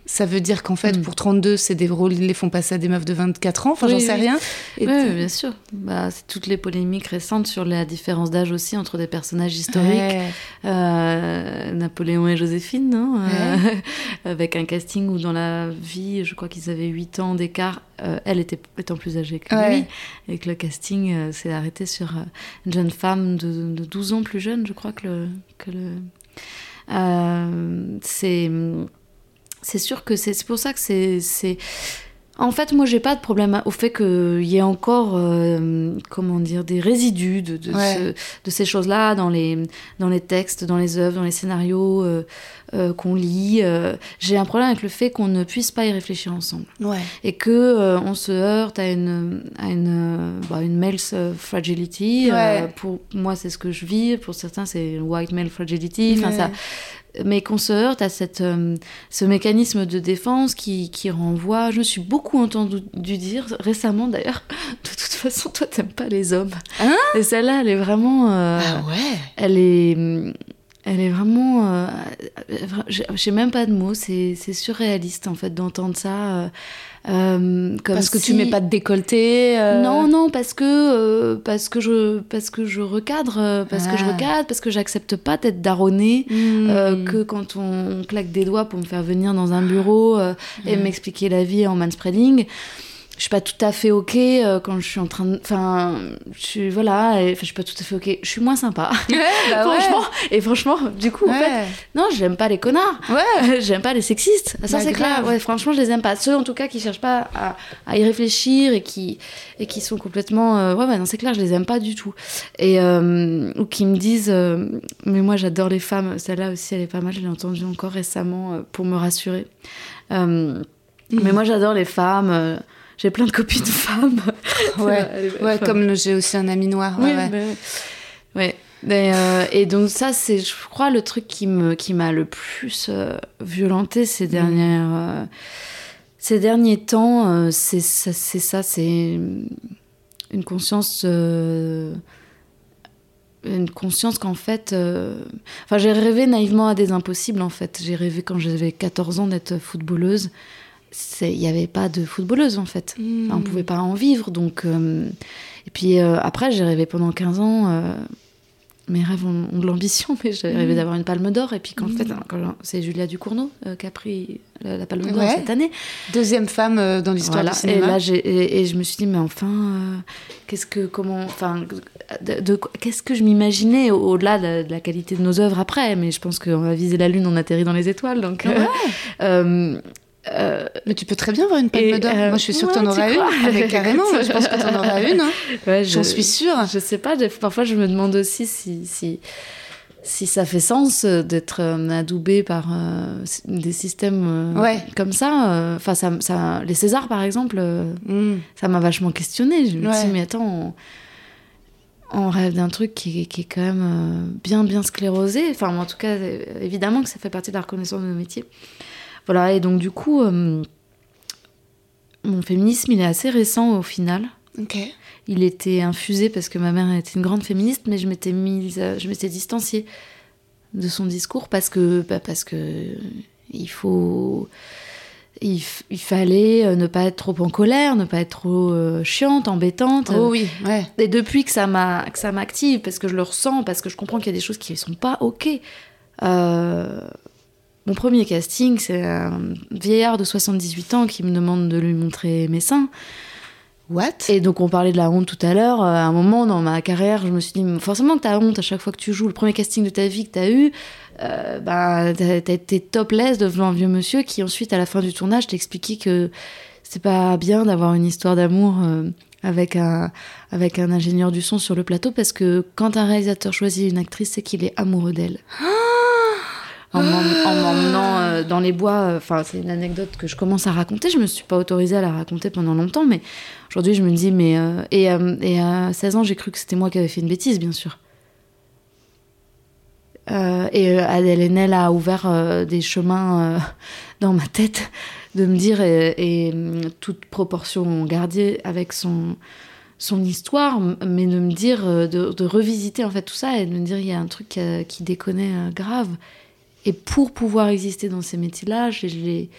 Ça veut dire qu'en fait, hmm. pour 32, c'est des rôles, ils les font passer à des meufs de 24 ans. Enfin, j'en sais rien. Et oui, bien sûr. Bah, c'est toutes les polémiques récentes sur la différence d'âge aussi entre des personnages historiques. Euh, Napoléon et Joséphine, non euh, avec un casting où dans la vie, je crois qu'ils avaient 8 ans d'écart. Euh, elle était étant plus âgée que lui. Et que le casting s'est arrêté sur une jeune femme de, de, 12 ans plus jeune, je crois que le. Que le c'est c'est sûr que c'est pour ça que c'est. En fait, moi, j'ai pas de problème au fait qu'il y ait encore, euh, comment dire, des résidus de, de, ces choses-là dans les, dans les textes, dans les œuvres, dans les scénarios euh, euh, qu'on lit. j'ai un problème avec le fait qu'on ne puisse pas y réfléchir ensemble. Et que on se heurte à une, à une, bah, une male fragility. pour moi, c'est ce que je vis. Pour certains, c'est white male fragility. Enfin, ça mais qu'on se heurte à cette, euh, ce mécanisme de défense qui, qui, renvoie. Je me suis beaucoup entendu dire récemment d'ailleurs, de toute façon, toi, t'aimes pas les hommes. Hein Et celle-là, elle est vraiment. Euh, ah ouais Elle est. Elle est vraiment. Euh, J'ai même pas de mots, c'est surréaliste en fait d'entendre ça. Euh, parce que tu mets pas de décolleté. Euh? Non, non, parce que euh, parce que je parce que je recadre, parce que je ah. recadre, parce que j'accepte pas d'être daronnée, hmm. que quand on claque des doigts pour me faire venir dans un bureau et m'expliquer la vie en manspreading je suis pas tout à fait ok euh, quand je suis en train de enfin je suis voilà et, je suis pas tout à fait ok. Je suis moins sympa. Bah franchement et franchement du coup en fait non j'aime pas les connards. Ouais. J'aime pas les sexistes. Ça bah, c'est clair. ouais franchement je les aime pas. Ceux en tout cas qui cherchent pas à, à y réfléchir et qui et qui sont complètement euh, ouais ouais non c'est clair je les aime pas du tout. Et euh, ou qui me disent mais moi j'adore les femmes. Celle-là aussi elle est pas mal. Je l'ai entendue encore récemment pour me rassurer. Mais moi j'adore les femmes j'ai plein de copines femmes. ouais, ouais comme j'ai aussi un ami noir. Ouais, ouais. euh, et donc ça, c'est, je crois, le truc qui, me, qui m'a le plus euh, violenté ces mm. dernières, euh, Ces derniers temps, c'est ça, c'est ça, c'est une conscience une conscience qu'en fait. euh, Enfin, j'ai rêvé naïvement à des impossibles, en fait. J'ai rêvé quand j'avais 14 ans d'être footballeuse. Il n'y avait pas de footballeuse, en fait. Hmm. Enfin, on pouvait pas en vivre. Donc, euh, Et puis euh, après, j'ai rêvé pendant 15 ans. euh, Mes rêves ont, ont de l'ambition, mais j'ai rêvé Mm. d'avoir une palme d'or. Et puis qu'en Mm. fait, quand- c'est Julia Ducournau qui a pris la, la palme d'or Ouais. cette année. Deuxième femme dans l'histoire Voilà. du Et cinéma. là, j'ai, et, et je me suis dit, mais enfin, qu'est-ce que, comment, enfin, de, de- qu'est-ce que je m'imaginais au- au-delà de, de la qualité de nos œuvres après? Mais je pense qu'on a visé la lune, on atterrit dans les étoiles, donc. euh, euh, Mais tu peux très bien avoir une palme d'or. euh, Moi, je suis sûre que ouais, tu en tu auras une. carrément, je pense que tu en auras une. hein. ouais, J'en je- suis sûre. Je sais pas, parfois je me demande aussi si, si, si ça fait sens euh, d'être euh, adoubé par euh, des systèmes Ouais. comme ça. Enfin, ça, ça, les Césars, par exemple, Mm. ça m'a vachement questionné. Je me Ouais. dis, mais attends, on, on rêve d'un truc qui, est- qui est quand même bien, bien sclérosé. Enfin, en tout cas, évidemment que ça fait partie de la reconnaissance de nos métiers. Voilà, et donc du coup, euh, mon féminisme, il est assez récent au final. Ok. Il était infusé parce que ma mère était une grande féministe, mais je m'étais mise, à- je m'étais distanciée de son discours parce que, bah, parce que il faut, il, il fallait euh, ne pas être trop en colère, ne pas être trop euh, chiante, embêtante. Oh oui, ouais. Et depuis que ça m'a, que ça m'active, parce que je le ressens, parce que je comprends qu'il y a des choses qui ne sont pas ok. euh, mon premier casting, c'est un vieillard de 78 ans qui me demande de lui montrer mes seins. What? Et donc on parlait de la honte tout à l'heure. Euh, À un moment dans ma carrière, je me suis dit forcément que t'as honte à chaque fois que tu joues. Le premier casting de ta vie que t'as eu, euh, bah t'as t'as été topless devant un vieux monsieur qui ensuite à la fin du tournage t'expliquait que c'est pas bien d'avoir une histoire d'amour euh, avec un avec un ingénieur du son sur le plateau parce que quand un réalisateur choisit une actrice, c'est qu'il est amoureux d'elle. En m'em- en m'emmenant euh, dans les bois, euh, enfin c'est une anecdote que je commence à raconter. Je me suis pas autorisée à la raconter pendant longtemps, mais aujourd'hui je me dis mais euh, et, et à 16 ans j'ai cru que c'était moi qui avais fait une bêtise, bien sûr. Euh, et Adèle Haenel a ouvert des chemins dans ma tête de me dire et, hum, toute proportion gardée avec son son histoire, mais de me dire de, revisiter en fait tout ça et de me dire il y a un truc qui déconnait grave. Et pour pouvoir exister dans ces métiers-là, je l'ai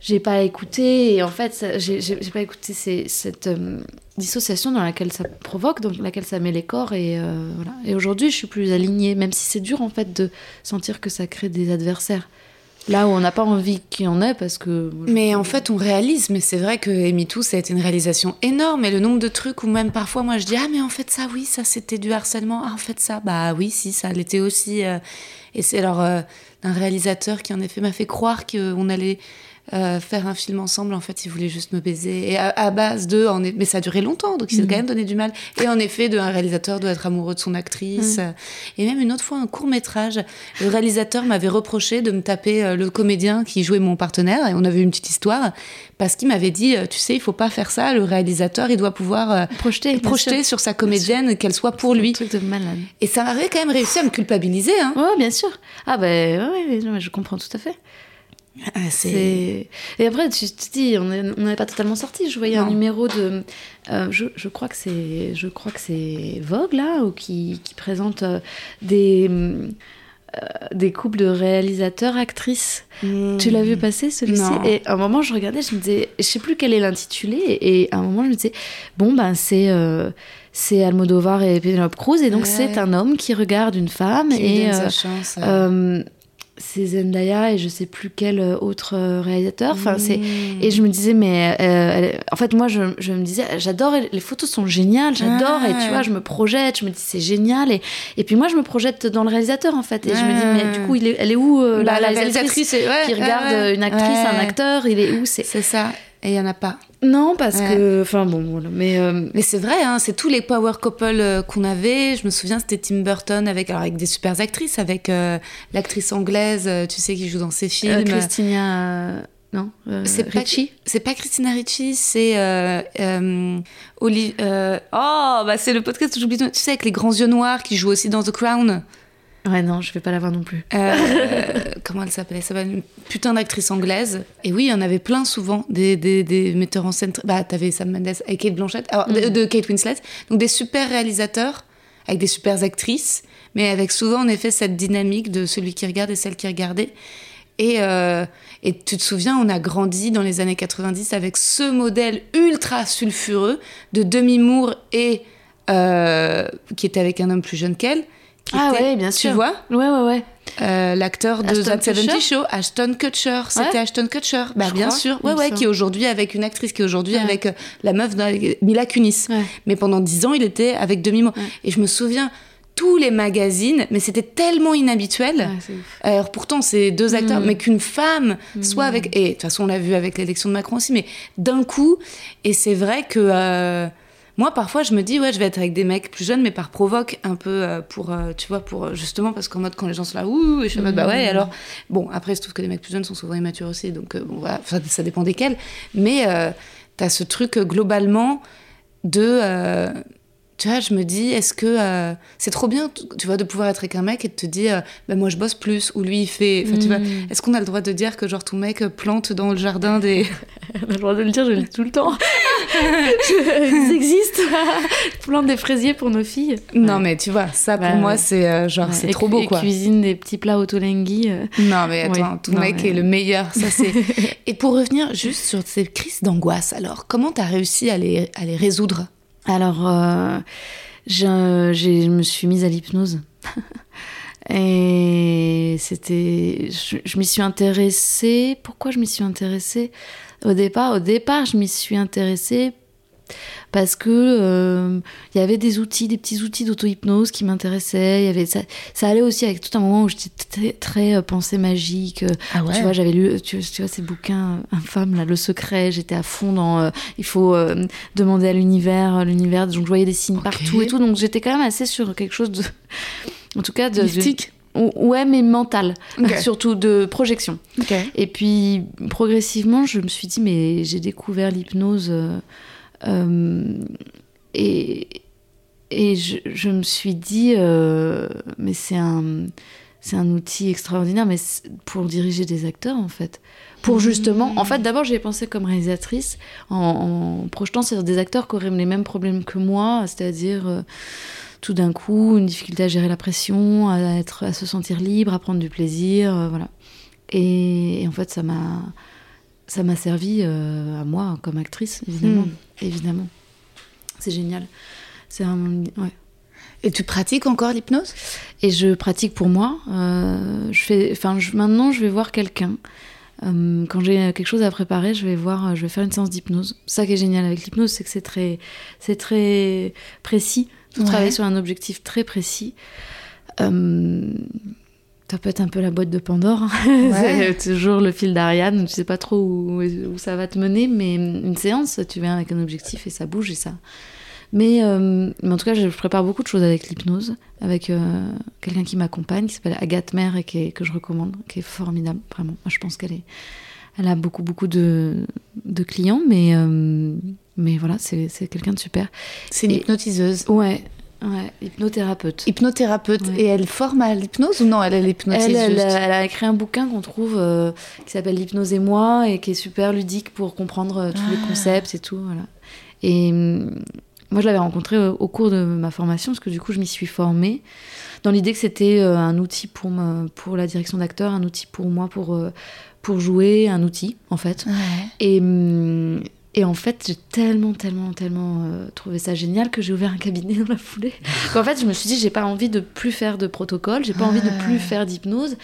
j'ai pas écouté. En fait j'ai j'ai- j'ai pas écouté cette dissociation dans laquelle ça provoque dans laquelle ça met les corps. Et euh, voilà. Et aujourd'hui je suis plus alignée même si c'est dur en fait de sentir que ça crée des adversaires là où on n'a pas envie qu'il y en ait parce que Mais en fait, on réalise, mais c'est vrai que Amy Too, ça a été une réalisation énorme. Et le nombre de trucs où même parfois, moi, je dis Ah, mais en fait, ça, oui, ça, c'était du harcèlement. Ah, en fait, ça, bah oui, si, ça l'était aussi. euh. Et c'est alors euh, un réalisateur qui, en effet, m'a fait croire qu'on allait euh, faire un film ensemble. En fait, il voulait juste me baiser. Et à, à base de. En... Mais ça a duré longtemps, donc il s'est Mhm. quand même donné du mal. Et en effet, de un réalisateur doit être amoureux de son actrice. euh. Et même une autre fois, un court métrage, le réalisateur m'avait reproché de me taper euh, le comédien qui jouait mon partenaire, et on avait eu une petite histoire, parce qu'il m'avait dit, tu sais, il faut pas faire ça, le réalisateur, il doit pouvoir projeter projeter sur sa comédienne, qu'elle soit pour un lui. truc de malade Et ça m'avait quand même réussi à me culpabiliser. Hein. ouais bien sûr ah ben ouais, ouais, ouais, je comprends tout à fait Ah, c'est... Et après, tu te dis, on est- on n'avait pas totalement sorti. Je voyais un numéro de. euh, je, je crois que c'est, je crois que c'est Vogue là, ou qui, qui présente euh, des euh, des couples de réalisateurs actrices. Mm. Tu l'as vu passer celui-ci. Et à un moment, je regardais, je me disais, je sais plus quel est l'intitulé, et à un moment, je me disais, bon ben c'est euh, c'est Almodovar et Penelope Cruz, et donc Ouais. c'est un homme qui regarde une femme Qui et donne sa euh, chance. euh. euh, c'est Zendaya et je sais plus quel autre euh, réalisateur. Enfin, c'est Mm. et je me disais mais euh, en fait moi je, je me disais j'adore les photos sont géniales j'adore Ah. et tu vois je me projette je me dis c'est génial et et puis moi je me projette dans le réalisateur en fait et je me dis mais du coup il est, elle est où euh, Bah, la, réalisatrice ouais, qui regarde ouais. euh, une actrice Ouais. un acteur il est où C'est ça. Et il y en a pas. non parce Ouais. que enfin bon voilà mais euh, Mais c'est vrai, hein, c'est tous les power couple euh, qu'on avait. Je me souviens, c'était Tim Burton avec, alors, avec des super actrices, avec euh, l'actrice anglaise, tu sais, qui joue dans ses films. Christina non C'est pas- Ricci C'est pas Christina Ricci, c'est Oli- Oh, bah c'est le podcast où j'oublie. Tu sais, avec les grands yeux noirs qui joue aussi dans The Crown. Ouais, non, je vais pas la voir non plus. Euh, comment elle s'appelait? Ça une putain d'actrice anglaise. Et oui, il y en avait plein souvent, des, des, des metteurs en scène. Bah, t'avais Sam Mendes avec Kate Blanchett, alors, de, de Kate Winslet. Donc des super réalisateurs avec des super actrices, mais avec souvent en effet cette dynamique de celui qui regarde et celle qui regardait. Et, euh, et tu te souviens, on a grandi dans les années 90 avec ce modèle ultra sulfureux de Demi Moore et euh, qui était avec un homme plus jeune qu'elle. Qui Ah était- ouais, bien sûr. Tu vois Ouais, ouais, ouais. euh, l'acteur de Ashton That 70 Kutcher Show, Ashton Kutcher. C'était Ouais. Ashton Kutcher. Bah, bien crois, sûr. Ouais, ouais, qui est aujourd'hui avec une actrice qui est aujourd'hui Ouais. avec euh, la meuf de Mila Kunis. Ouais. Mais pendant dix ans, il était avec Demi Moore. Et je me souviens, tous les magazines, mais c'était tellement inhabituel. Ouf. Alors pourtant, c'est deux acteurs, Mm. mais qu'une femme soit avec. Et de toute façon, on l'a vu avec l'élection de Macron aussi, mais d'un coup. Et c'est vrai que. euh, moi, parfois, je me dis, ouais, je vais être avec des mecs plus jeunes, mais par provoque, un peu euh, pour, euh, tu vois, pour euh, justement, parce qu'en mode, quand les gens sont là, ouh, et je suis en mode, bah ouais, et alors. Bon, après, il se trouve que les mecs plus jeunes sont souvent immatures aussi, donc bon, voilà, ça, ça dépend desquels. Mais t'as ce truc, globalement, de. Tu vois, je me dis, est-ce que euh, c'est trop bien, tu- vois, de pouvoir être avec un mec et de te dire, euh, ben moi je bosse plus, ou lui il fait. Enfin, tu vois, est-ce qu'on a le droit de dire que genre ton mec euh, plante dans le jardin des. On a le droit de le dire, je le dis tout le temps. Ils existent. Plante des fraisiers pour nos filles. Non, mais tu vois, ça pour Ouais, moi ouais. c'est euh, genre, c'est Et trop beau et quoi. cuisine des petits plats autolenghi. euh. Non, mais attends, ton Non, mec est le meilleur, ça c'est. et pour revenir juste sur ces crises d'angoisse, alors, comment t'as réussi à les, à les résoudre? Alors, euh, je, me suis mise à l'hypnose. Et c'était. Je, je m'y suis intéressée. Pourquoi je m'y suis intéressée? Au départ, au départ, je m'y suis intéressée parce que euh, il y avait des outils, des petits outils d'auto-hypnose qui m'intéressaient. Il y avait ça, ça allait aussi avec tout un moment où j'étais très, très euh, pensée magique. euh, Ah ouais Tu vois, j'avais lu, tu, tu vois, ces bouquins infâmes là, le secret. J'étais à fond dans. euh, il faut euh, demander à l'univers, l'univers. Donc je voyais des signes partout et tout. Donc j'étais quand même assez sur quelque chose de, en tout cas de, Mystique ou- ouais, mais mental, surtout de projection. Et puis progressivement, je me suis dit, mais j'ai découvert l'hypnose et, et je, je me suis dit, euh, mais c'est un, c'est un outil extraordinaire, mais pour diriger des acteurs en fait. Pour justement, en fait, d'abord j'ai pensé comme réalisatrice en, en projetant sur des acteurs qui auraient les mêmes problèmes que moi, c'est-à-dire euh, tout d'un coup une difficulté à gérer la pression, à être, à se sentir libre, à prendre du plaisir, euh, voilà. Et en fait, ça m'a, ça m'a servi euh, à moi comme actrice, évidemment, Mm. évidemment. C'est génial. C'est un, ouais. Et tu pratiques encore l'hypnose? Et je pratique pour moi. euh, je fais, enfin, je- maintenant, je vais voir quelqu'un. Euh, quand j'ai quelque chose à préparer, je vais voir, je vais faire une séance d'hypnose. Ça qui est génial avec l'hypnose, c'est que c'est très, c'est très précis. Faut Ouais. travailler sur un objectif très précis. Euh, ça peut être un peu la boîte de Pandore. hein. Ouais. c'est toujours le fil d'Ariane. Tu sais pas trop où, où ça va te mener, mais une séance, tu viens avec un objectif et ça bouge et ça. Mais, euh, mais en tout cas, je prépare beaucoup de choses avec l'hypnose, avec euh, quelqu'un qui m'accompagne, qui s'appelle Agathe Mère et qui est- que je recommande, qui est formidable, vraiment. Moi, je pense qu'elle est, elle a beaucoup, beaucoup de, de clients, mais, euh, mais voilà, c'est c'est quelqu'un de super. C'est une Et- hypnotiseuse. Ouais, ouais, hypnothérapeute. Hypnothérapeute. Ouais. Et elle forme à l'hypnose ou non Elle, elle hypnotise Elle, elle, a écrit un bouquin qu'on trouve euh, qui s'appelle L'hypnose et moi et qui est super ludique pour comprendre euh, tous les Ah. concepts et tout. Voilà. Et hum, moi, je l'avais rencontré au, cours de ma formation parce que du coup, je m'y suis formée dans l'idée que c'était euh, un outil pour, ma- pour la direction d'acteur, un outil pour moi pour, pour jouer, un outil en fait. Ouais. Et, hum, et en fait, j'ai tellement, tellement, tellement euh, trouvé ça génial que j'ai ouvert un cabinet dans la foulée. Qu'en fait, je me suis dit, j'ai pas envie de plus faire de protocole, j'ai pas envie de plus faire d'hypnose.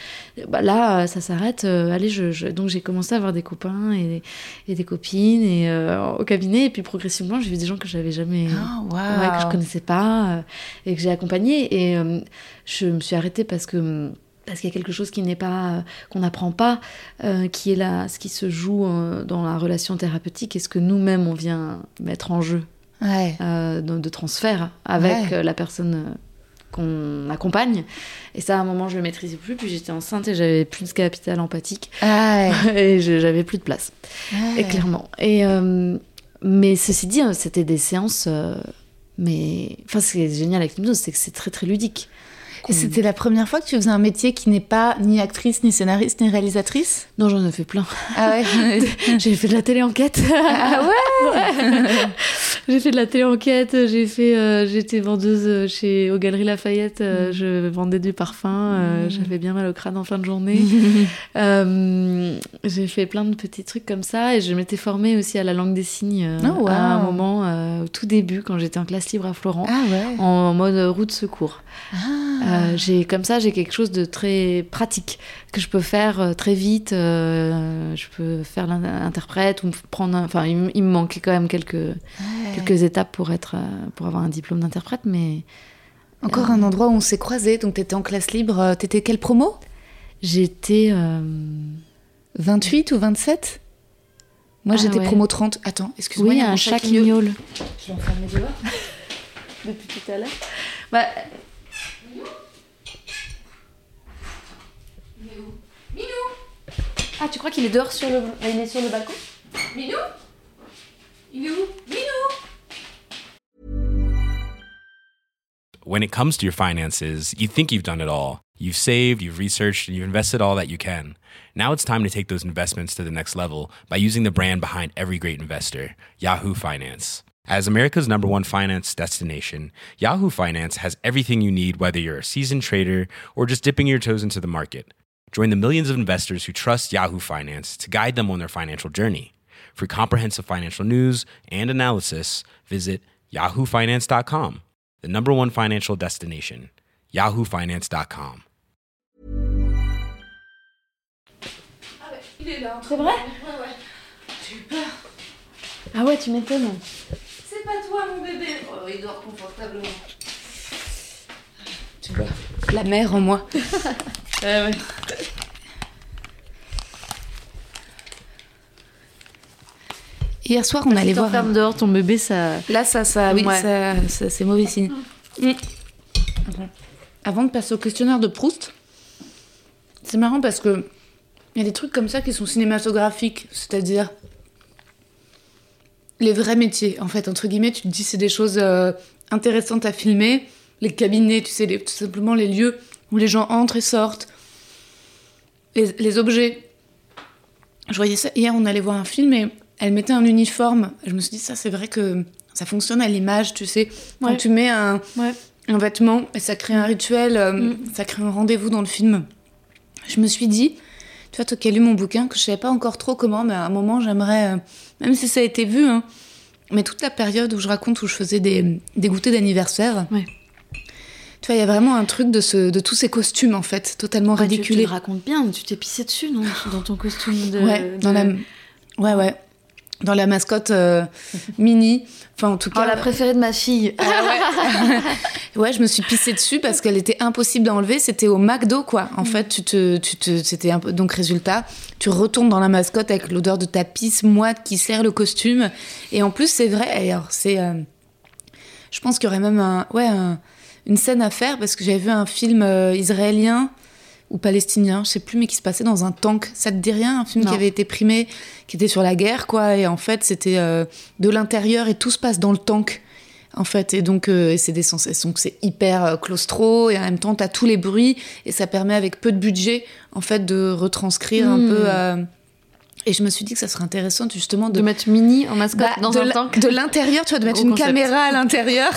Bah, là, euh, ça s'arrête. euh, allez, je, je- donc j'ai commencé à avoir des copains et des, et des copines et, euh, au cabinet. Et puis progressivement, j'ai vu des gens que j'avais jamais. Ouais, que je connaissais pas et que j'ai accompagné. Et je me suis arrêtée parce que parce qu'il y a quelque chose qui n'est pas euh, qu'on n'apprend pas, euh, qui est là, ce qui se joue euh, dans la relation thérapeutique et ce que nous-mêmes on vient mettre en jeu Ouais. euh, de, de transfert avec Ouais. la personne qu'on accompagne. Et ça, à un moment, je le maîtrisais plus. Puis j'étais enceinte et j'avais plus de capital empathique Ouais. et j'avais plus de place. Et clairement. Et mais ceci dit, hein, c'était des séances. mais enfin, ce qui est génial avec l'hypnose, c'est que c'est très très ludique. Et c'était la première fois que tu faisais un métier qui n'est pas ni actrice, ni scénariste, ni réalisatrice? Non, j'en ai fait plein. Ah ouais J'ai fait de la télé-enquête. Ah ouais, J'ai fait de la télé-enquête, j'ai fait, euh, j'étais vendeuse euh, chez aux Galeries Lafayette, euh, je vendais du parfum, euh, j'avais bien mal au crâne en fin de journée. J'ai fait plein de petits trucs comme ça et je m'étais formée aussi à la langue des signes Oh, wow. à un moment, au tout début, quand j'étais en classe libre à Florent, Ah ouais. en mode roue de secours. Ah. Euh, j'ai comme ça, j'ai quelque chose de très pratique que je peux faire euh, très vite. euh, je peux faire l'interprète ou me prendre. un- Enfin, il, me- il me manquait quand même quelques quelques étapes pour être pour avoir un diplôme d'interprète, mais Encore un endroit où on s'est croisés, donc t'étais en classe libre, t'étais quelle promo? J'étais. euh, 28 ou 27 Moi Ah j'étais ouais. promo 30. Attends, excuse-moi, Oui, il y a un chat qui miaule. Je l'enferme dehors. Depuis tout à l'heure. Bah, Ah, tu crois qu'il est dehors sur le. Il est sur le balcon Minou Il est où Minou When it comes to your finances, you think you've done it all. You've saved, you've researched, and you've invested all that you can. Now it's time to take those investments to the next level by using the brand behind every great investor, Yahoo Finance. As America's number one finance destination, Yahoo Finance has everything you need, whether you're a seasoned trader or just dipping your toes into the market. Join the millions of investors who trust Yahoo Finance to guide them on their financial journey. For comprehensive financial news and analysis, visit yahoofinance.com, the number one financial destination, yahoofinance.com. C'est vrai Ah ouais, tu m'étonnes. C'est pas toi mon bébé Oh, il dort confortablement. Tu vois, la mère en moi. Ouais, ouais. Hier soir, on allait voir. t'enfermes dehors ton bébé, ça. Là, ça, ça, oui, Ouais. ça, ça- c'est mauvais signe. Mm. Avant de passer au questionnaire de Proust, c'est marrant parce que il y a des trucs comme ça qui sont cinématographiques, c'est-à-dire les vrais métiers. En fait, entre guillemets, tu te dis c'est des choses euh, intéressantes à filmer. Les cabinets, tu sais, les- tout simplement les lieux où les gens entrent et sortent. Les, les objets. Je voyais ça hier, on allait voir un film et elle mettait un uniforme. Je me suis dit, ça, c'est vrai que ça fonctionne à l'image, tu sais. Quand Ouais. tu mets un, Ouais. un vêtement et ça crée un rituel, euh, Mm. ça crée un rendez-vous dans le film. Je me suis dit, tu vois, toi qui as lu mon bouquin, que je savais pas encore trop comment, mais à un moment, j'aimerais, euh, même si ça a été vu, hein, mais toute la période où je raconte où je faisais des, des goûters d'anniversaire. Ouais. Tu vois, il y a vraiment un truc de, ce, de tous ces costumes, en fait, totalement Ouais, tu, tu ridiculés. le racontes bien, mais tu t'es pissé dessus, non Dans ton costume de. ouais, dans de- la... ouais, ouais. Dans la mascotte euh, mini. Enfin, en tout Oh, cas. la préférée de ma fille. Ouais, je me suis pissée dessus parce qu'elle était impossible à enlever. C'était au McDo, quoi. En fait, tu te, tu te, c'était un peu, donc résultat, tu retournes dans la mascotte avec l'odeur de ta pisse moite qui serre le costume. Et en plus, c'est vrai. Alors, c'est, euh, je pense qu'il y aurait même un, ouais, un- une scène à faire parce que j'avais vu un film euh, israélien ou palestinien, je sais plus, mais qui se passait dans un tank. Ça te dit rien Un film Non. qui avait été primé, qui était sur la guerre, quoi. Et en fait, c'était euh, de l'intérieur et tout se passe dans le tank en fait. Et donc, euh, c'est des sensations que c'est hyper claustro et en même temps, t'as tous les bruits et ça permet avec peu de budget, en fait, de retranscrire un Mm. peu. Et je me suis dit que ça serait intéressant justement de, De mettre Mini en mascotte Bah, dans de un tank. de l'intérieur, tu vois, de mettre une concept. caméra à l'intérieur,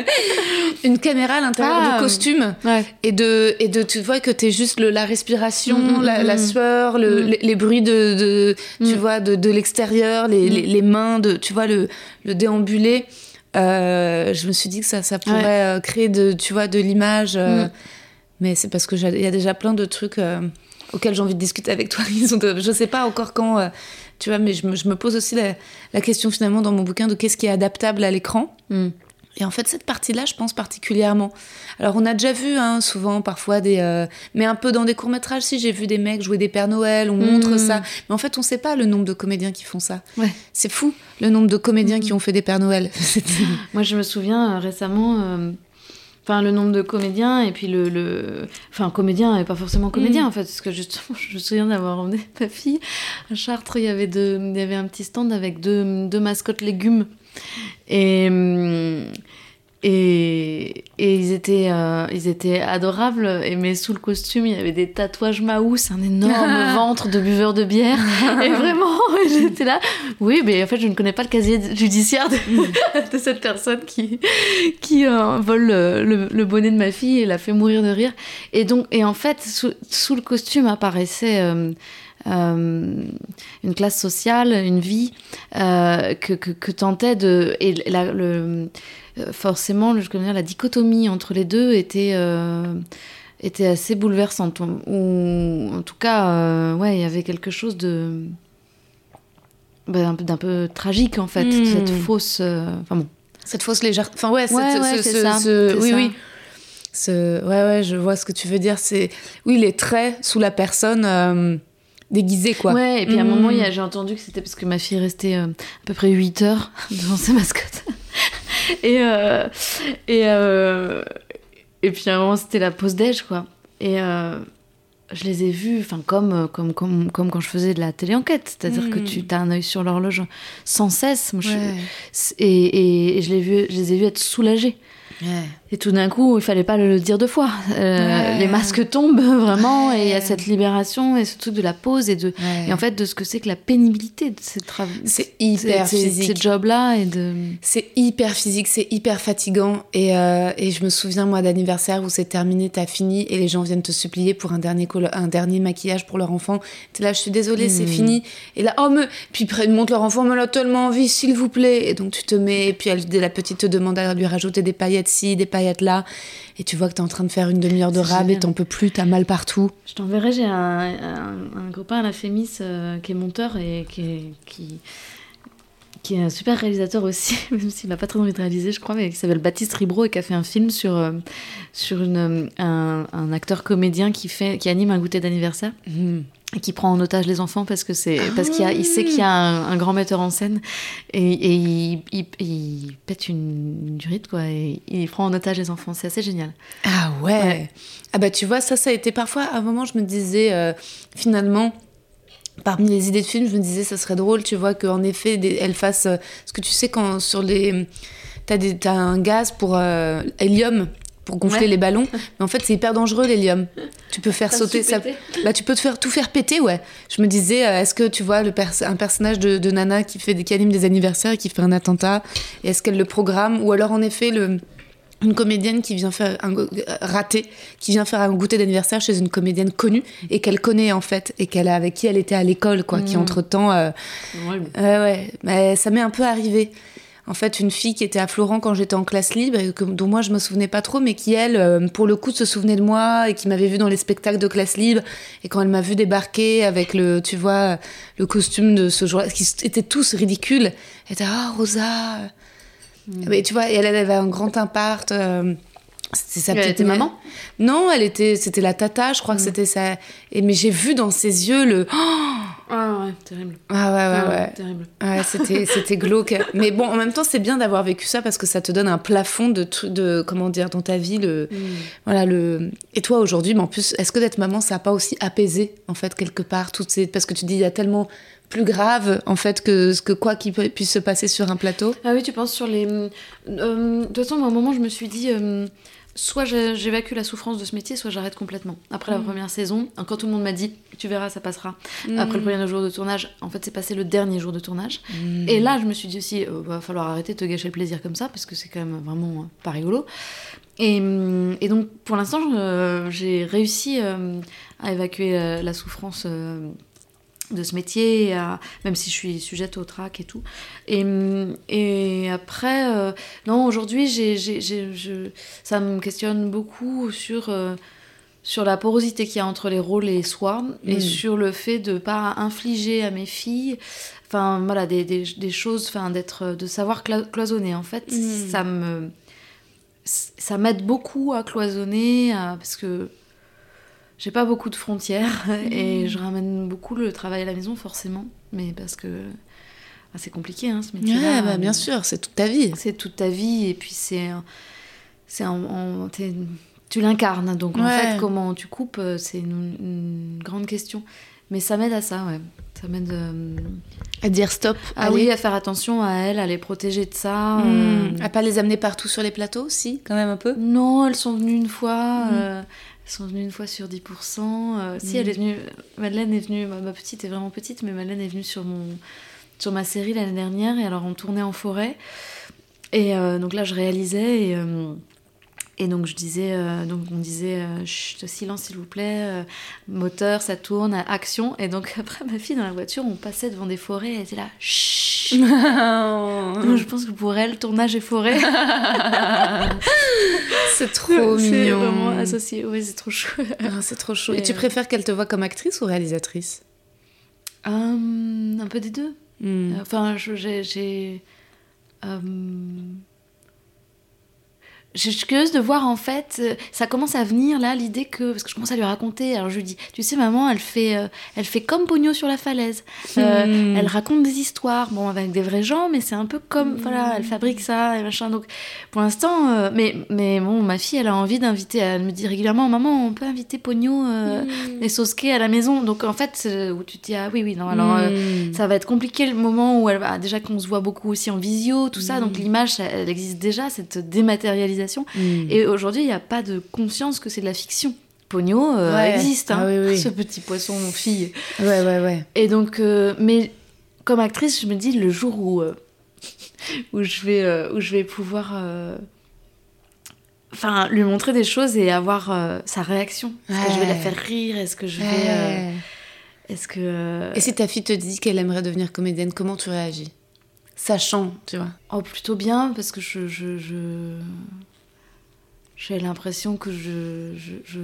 une caméra à l'intérieur Ah. du costume. Ouais. Et de, et de, tu vois que t'es juste le, la respiration, Mm, mm, la, mm, la sueur, le, les, les bruits de, de tu vois, de, de l'extérieur, les, les, les mains, de, tu vois, le, le déambulé. Euh, je me suis dit que ça, ça pourrait Ouais. euh, créer de, tu vois, de l'image. euh. Mais c'est parce que il y a déjà plein de trucs euh, auxquels j'ai envie de discuter avec toi. Ils sont de- je sais pas encore quand, euh, tu vois, mais je me, je me pose aussi la, la question finalement dans mon bouquin de qu'est-ce qui est adaptable à l'écran. Mm. Et en fait, cette partie-là, je pense particulièrement. Alors, on a déjà vu, hein, souvent, parfois, des. euh, mais un peu dans des courts-métrages, si j'ai vu des mecs jouer des Pères Noël, on montre Mm. ça. Mais en fait, on sait pas le nombre de comédiens qui font ça. Ouais. C'est fou, le nombre de comédiens qui ont fait des Pères Noël. Moi, je me souviens euh, récemment, euh, enfin, le nombre de comédiens et puis le, le... enfin, comédien et pas forcément comédien Mm. en fait, parce que justement, je me souviens d'avoir emmené ma fille à Chartres. Il y avait deux, il y avait un petit stand avec deux, deux mascottes légumes et hum, Et, et ils, étaient, euh, ils étaient adorables. Et, mais sous le costume, il y avait des tatouages Maous, un énorme ventre de buveur de bière. et vraiment, j'étais là. Oui, mais en fait, je ne connais pas le casier judiciaire de, de cette personne qui, qui euh, vole le, le, bonnet de ma fille et l'a fait mourir de rire. Et, donc, et en fait, sous, sous le costume apparaissait. Euh, euh, une classe sociale, une vie euh, que, que, que, tentait de. Et la, le, forcément, je connais dire, la dichotomie entre les deux était, euh, était assez bouleversante. Ou en tout cas, euh, ouais, il y avait quelque chose de. Bah, d'un peu tragique en fait, mmh. cette fausse. Enfin bon. Cette fausse légère. Enfin ouais, ouais, cette, ouais ce, ça, ce, oui, ça. oui. Ce, ouais, ouais, je vois ce que tu veux dire. C'est oui, les traits sous la personne. Euh déguisé quoi. Ouais, et puis à un mmh. moment j'ai entendu que c'était parce que ma fille restait euh, à peu près 8 heures devant sa mascotte. et euh, et euh, et puis à un moment c'était la pause déj quoi. Et euh, je les ai vus enfin comme comme comme comme quand je faisais de la télé-enquête, c'est-à-dire mmh. que tu as un œil sur l'horloge sans cesse. Moi, ouais. je, et, et, et, je, vu, je les ai vus être soulagés. Ouais. Et tout d'un coup, il fallait pas le dire deux fois. Euh, ouais. Les masques tombent vraiment, ouais. et il y a cette libération et ce truc de la pause et de et en fait de ce que c'est que la pénibilité de ces travaux. C'est hyper physique. Ces jobs-là et de. C'est hyper physique, c'est hyper fatigant et, euh, et je me souviens moi d'anniversaire où c'est terminé, t'as fini et les gens viennent te supplier pour un dernier un dernier maquillage pour leur enfant. T'es là, je suis désolée, mmh. c'est fini. Et là, oh me, puis ils montrent leur enfant, me l'a tellement envie, s'il vous plaît. Et donc tu te mets, et puis elle, la petite te demande à lui rajouter des paillettes des paillettes là, et tu vois que t'es en train de faire une demi-heure de rab et t'en peux plus, t'as mal partout. Je t'enverrai, j'ai un, un, un, copain à la Fémis euh, qui est monteur et qui est, qui, qui est un super réalisateur aussi, même s'il n'a pas très envie de réaliser, je crois, mais qui s'appelle Baptiste Ribro et qui a fait un film sur, euh, sur une, un, un, acteur comédien qui, fait, qui anime un goûter d'anniversaire. Mmh qui prend en otage les enfants parce que c'est ah parce qu'il il sait qu'il y a un, un, grand metteur en scène et, et il, il, il, pète une, durite quoi et il prend en otage les enfants c'est assez génial ah ouais. ouais. ah bah tu vois ça ça a été parfois à un moment je me disais euh, finalement parmi les idées de films je me disais ça serait drôle tu vois qu'en effet des, elle fasse euh, ce que tu sais quand sur les t'as des t'as un gaz pour euh, hélium pour gonfler ouais. les ballons. Mais en fait, c'est hyper dangereux l'hélium. Tu peux faire sauter ça. Bah, tu peux te faire tout faire péter, ouais. Je me disais, euh, est-ce que tu vois le pers un personnage de, de, Nana qui fait des qui anime des anniversaires et qui fait un attentat Et est-ce qu'elle le programme? Ou alors en effet le une comédienne qui vient faire un raté, qui vient faire un goûter d'anniversaire chez une comédienne connue et qu'elle connaît en fait et qu'elle a avec qui elle était à l'école quoi, mmh. qui entre temps, euh, ouais, euh, ouais, mais ça m'est un peu arrivé en fait une fille qui était à Florent quand j'étais en classe libre et que, dont moi je me souvenais pas trop mais qui elle euh, pour le coup se souvenait de moi et qui m'avait vu dans les spectacles de classe libre et quand elle m'a vu débarquer avec le tu vois le costume de ce jour qui étaient tous ridicules elle était ah oh, Rosa mmh. mais tu vois et elle, elle avait un grand impart euh, c'était sa petite maman non elle était c'était la tata je crois mmh. que c'était ça et mais j'ai vu dans ses yeux le oh ah ouais, terrible. Ah ouais, ouais, ah, ouais. Terrible. Ouais, c'était, c'était glauque. Mais bon, en même temps, c'est bien d'avoir vécu ça parce que ça te donne un plafond de de, comment dire, dans ta vie. Le, mm. Voilà, le... Et toi, aujourd'hui, mais en plus, est-ce que d'être maman, ça n'a pas aussi apaisé, en fait, quelque part, toutes ces... Parce que tu dis, il y a tellement plus grave, en fait, que, que quoi qui puisse se passer sur un plateau? Ah oui, tu penses sur les... Euh, de toute façon, à un moment, je me suis dit... Euh, soit j'évacue la souffrance de ce métier, soit j'arrête complètement. Après mmh. la première saison, quand tout le monde m'a dit, tu verras, ça passera. Mmh. Après le premier jour de tournage, en fait, c'est passé le dernier jour de tournage. Mmh. Et là, je me suis dit aussi, euh, va falloir arrêter de te gâcher le plaisir comme ça, parce que c'est quand même vraiment euh, pas rigolo. Et, et donc, pour l'instant, euh, j'ai réussi euh, à évacuer la, la souffrance euh, de ce métier, à, même si je suis sujette au trac et tout. Et, et après, euh, non, aujourd'hui, ça me questionne beaucoup sur, euh, sur la porosité qu'il y a entre les rôles et soi, mmh. et sur le fait de ne pas infliger à mes filles, enfin, voilà, des, des, des choses, enfin, d'être, de savoir cloisonner, en fait. Mmh. Ça me... Ça m'aide beaucoup à cloisonner, à, parce que j'ai pas beaucoup de frontières mmh. et je ramène beaucoup le travail à la maison forcément mais parce que ah, c'est compliqué hein, ce métier là ouais, bah, bien sûr c'est toute ta vie c'est toute ta vie et puis c'est c'est tu l'incarnes donc ouais. en fait comment tu coupes c'est une, une, grande question mais ça m'aide à ça ouais Ça m'aide euh, À dire stop. ah allez. oui, à faire attention à elles, à les protéger de ça. Hmm. euh. À pas les amener partout sur les plateaux, si, quand même un peu? Non, elles sont venues une fois. Mm. euh, sont venues une fois sur 10%. euh, Si, elle est venue. Madeleine est venue. Ma, ma petite est vraiment petite, mais Madeleine est venue sur, mon, sur ma série l'année dernière. Et alors, on tournait en forêt. Et euh, donc là, je réalisais. Et, euh, et donc, je disais. euh, donc, on disait euh, Chut, silence, s'il vous plaît. euh, moteur, ça tourne, action. Et donc, après, ma fille, dans la voiture, on passait devant des forêts. Elle était là Chut. Donc, je pense que pour elle, tournage et forêt. c'est trop mignon. vraiment associé. Oui, c'est trop chou. Ah, c'est trop chaud. Et, Et, tu préfères qu'elle te voit comme actrice ou réalisatrice? Hum, un peu des deux. Hmm. Enfin, j'ai. Je suis curieuse de voir en fait, euh, ça commence à venir là l'idée que parce que je commence à lui raconter. Alors je lui dis, tu sais maman, elle fait, euh, elle fait comme Pogno sur la falaise. Euh, Hmm. Elle raconte des histoires, bon avec des vrais gens, mais c'est un peu comme Hmm. voilà, elle fabrique ça et machin. Donc pour l'instant, euh, mais mais bon, ma fille, elle a envie d'inviter. Elle me dit régulièrement, maman, on peut inviter Pogno Hmm. et Sosuke à la maison. Donc en fait, où tu te dis ah oui oui non alors. ça va être compliqué le moment où elle va déjà qu'on se voit beaucoup aussi en visio, tout ça. Donc l'image, elle existe déjà, cette dématérialisation. Hmm. Et aujourd'hui, il n'y a pas de conscience que c'est de la fiction. Pogno euh, Ouais. existe, hein, Ah oui, oui. ce petit poisson fille. Ouais, ouais, ouais. Et donc, euh, mais comme actrice, je me dis le jour où euh, où je vais euh, où je vais pouvoir, enfin, lui montrer des choses et avoir euh, sa réaction. Est-ce que je vais la faire rire? Est-ce que je vais, euh, est-ce que euh, Et si ta fille te dit qu'elle aimerait devenir comédienne, comment tu réagis? Sachant, tu vois. Oh, plutôt bien, parce que je. je, je- J'ai l'impression que je, je, je-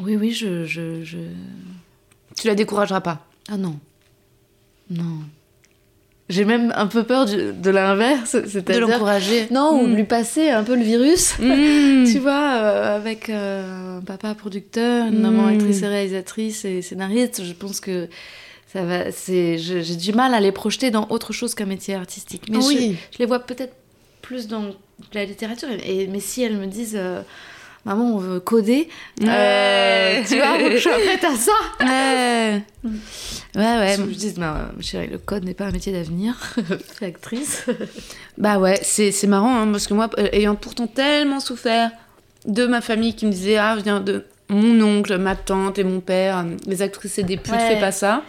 Oui, oui, je, je, je- Tu la décourageras pas? Ah non. Non. J'ai même un peu peur du- de l'inverse, De c'est-à-dire. l'encourager. Non, ou Mm. de lui passer un peu le virus. Hmm. Tu vois, euh, avec euh, un papa producteur, une Mm. maman actrice et réalisatrice et scénariste, je pense que ça va. C'est, je- j'ai du mal à les projeter dans autre chose qu'un métier artistique. Mais je- oui. je les vois peut-être plus dans la littérature. Et, mais si elles me disent, euh, maman, on veut coder, euh, tu vois, je suis prête à ça. Ouais. Ouais. Je dis, non, chérie, le code n'est pas un métier d'avenir. Fais actrice. Bah ouais, c'est c'est marrant, hein, parce que moi, euh, ayant pourtant tellement souffert de ma famille qui me disait Ah, viens de mon oncle, ma tante et mon père, les actrices c'est des putes, Ouais. fais pas ça.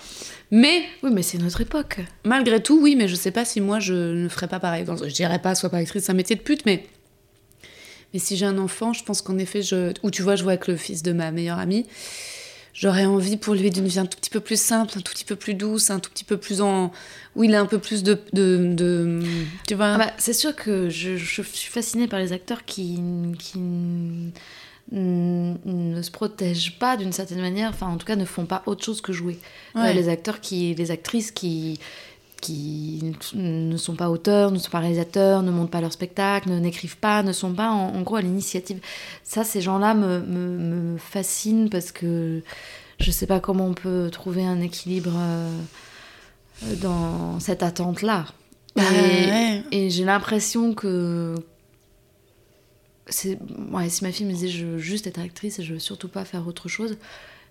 Mais Oui, mais c'est notre époque. malgré tout, oui, mais je sais pas si moi je ne ferais pas pareil. Dans- Je dirais pas, sois pas actrice, c'est un métier de pute, mais. Mais si j'ai un enfant, je pense qu'en effet, je... ou tu vois, je vois avec le fils de ma meilleure amie, j'aurais envie pour lui d'une vie un tout petit peu plus simple, un tout petit peu plus douce, un tout petit peu plus en. où il a un peu plus de. de, de- Tu vois? Ah bah, c'est sûr que je, je suis fascinée par les acteurs qui, qui ne se protègent pas d'une certaine manière, enfin en tout cas ne font pas autre chose que jouer. Euh, les acteurs qui, les actrices qui qui ne sont pas auteurs, ne sont pas réalisateurs, ne montent pas leur spectacle, ne- n'écrivent pas, ne sont pas en, en gros à l'initiative. Ça, ces gens-là me, me, me fascinent parce que je sais pas comment on peut trouver un équilibre euh, dans cette attente-là. Bah, et ouais. et j'ai l'impression que c'est ouais, si ma fille me disait je veux juste être actrice et je veux surtout pas faire autre chose,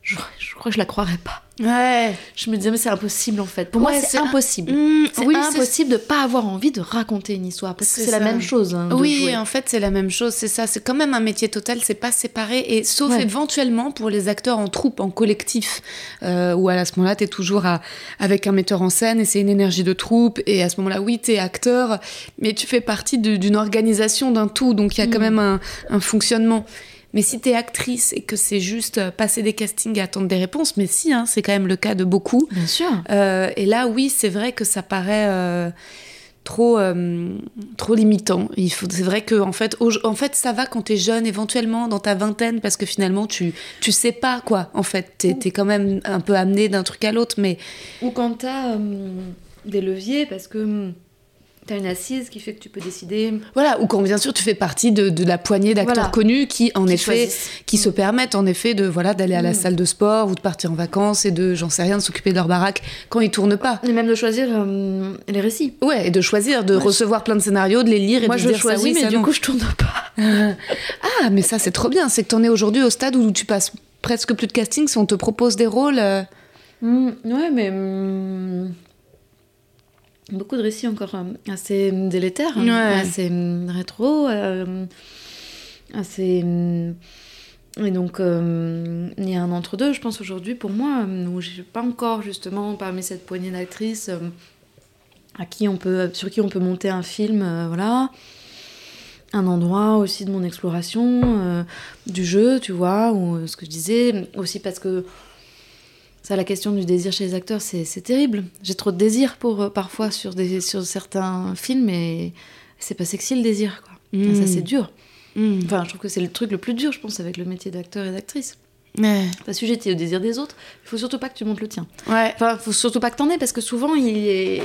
je, je crois que je la croirais pas. Ouais. Je me disais mais c'est impossible en fait. Pour moi c'est un- impossible. Mmh, C'est oui, c'est- impossible de pas avoir envie de raconter une histoire parce que C'est la même chose. hein, Oui, jouer. en fait, c'est la même chose, c'est ça. C'est quand même un métier total, c'est pas séparé. Et sauf Ouais. éventuellement pour les acteurs en troupe, en collectif, euh, où à ce moment-là, t'es toujours à- avec un metteur en scène et c'est une énergie de troupe. Et à ce moment-là, oui, t'es acteur, mais tu fais partie d'une organisation, d'un tout. Donc il y a quand Mm. même un, un fonctionnement. Mais si t'es actrice et que c'est juste euh, passer des castings et attendre des réponses, mais si, hein, c'est quand même le cas de beaucoup. Bien sûr. Euh, et là, oui, c'est vrai que ça paraît euh, trop, euh, trop limitant. Il faut, c'est vrai que en fait, au- en fait, ça va quand t'es jeune, éventuellement dans ta vingtaine, parce que finalement, tu, tu sais pas quoi. En fait, t'es, t'es quand même un peu amené d'un truc à l'autre, mais Ou quand t'as des leviers parce que hum, t'as une assise qui fait que tu peux décider. voilà. Ou quand bien sûr, tu fais partie de, de la poignée d'acteurs Voilà. connus qui, en qui effet, choisissent. qui se permettent en effet de voilà d'aller à la Mm. salle de sport ou de partir en vacances et de, j'en sais rien, de s'occuper de leur baraque quand ils tournent pas. Et même de choisir euh, les récits. Ouais, et de choisir, de recevoir plein de scénarios, de les lire et Moi de je dire ça choisis, oui, mais ça du non. coup je tourne pas. Ah, mais ça, c'est trop bien. C'est que t'en es aujourd'hui au stade où tu passes presque plus de casting si on te propose des rôles. euh, Mmh, ouais, mais beaucoup de récits encore euh, assez délétères, Ouais. assez mmh, rétro, euh, assez. et donc, euh, il y a un entre-deux, je pense, aujourd'hui, pour moi, euh, où j'ai pas encore, justement, parmi cette poignée d'actrices euh, à qui on peut, sur qui on peut monter un film, euh, voilà. Un endroit aussi de mon exploration, euh, du jeu, tu vois, ou euh, ce que je disais, aussi parce que ça, la question du désir chez les acteurs, c'est terrible. J'ai trop de désir pour euh, parfois sur, des, sur certains films et c'est pas sexy le désir, quoi. Ça, c'est dur. Mm. Enfin, je trouve que c'est le truc le plus dur, je pense, avec le métier d'acteur et d'actrice. Ouais. Pas sujeté au désir des autres, il faut surtout pas que tu montes le tien. Ouais. Enfin, faut surtout pas que t'en aies parce que souvent, il est.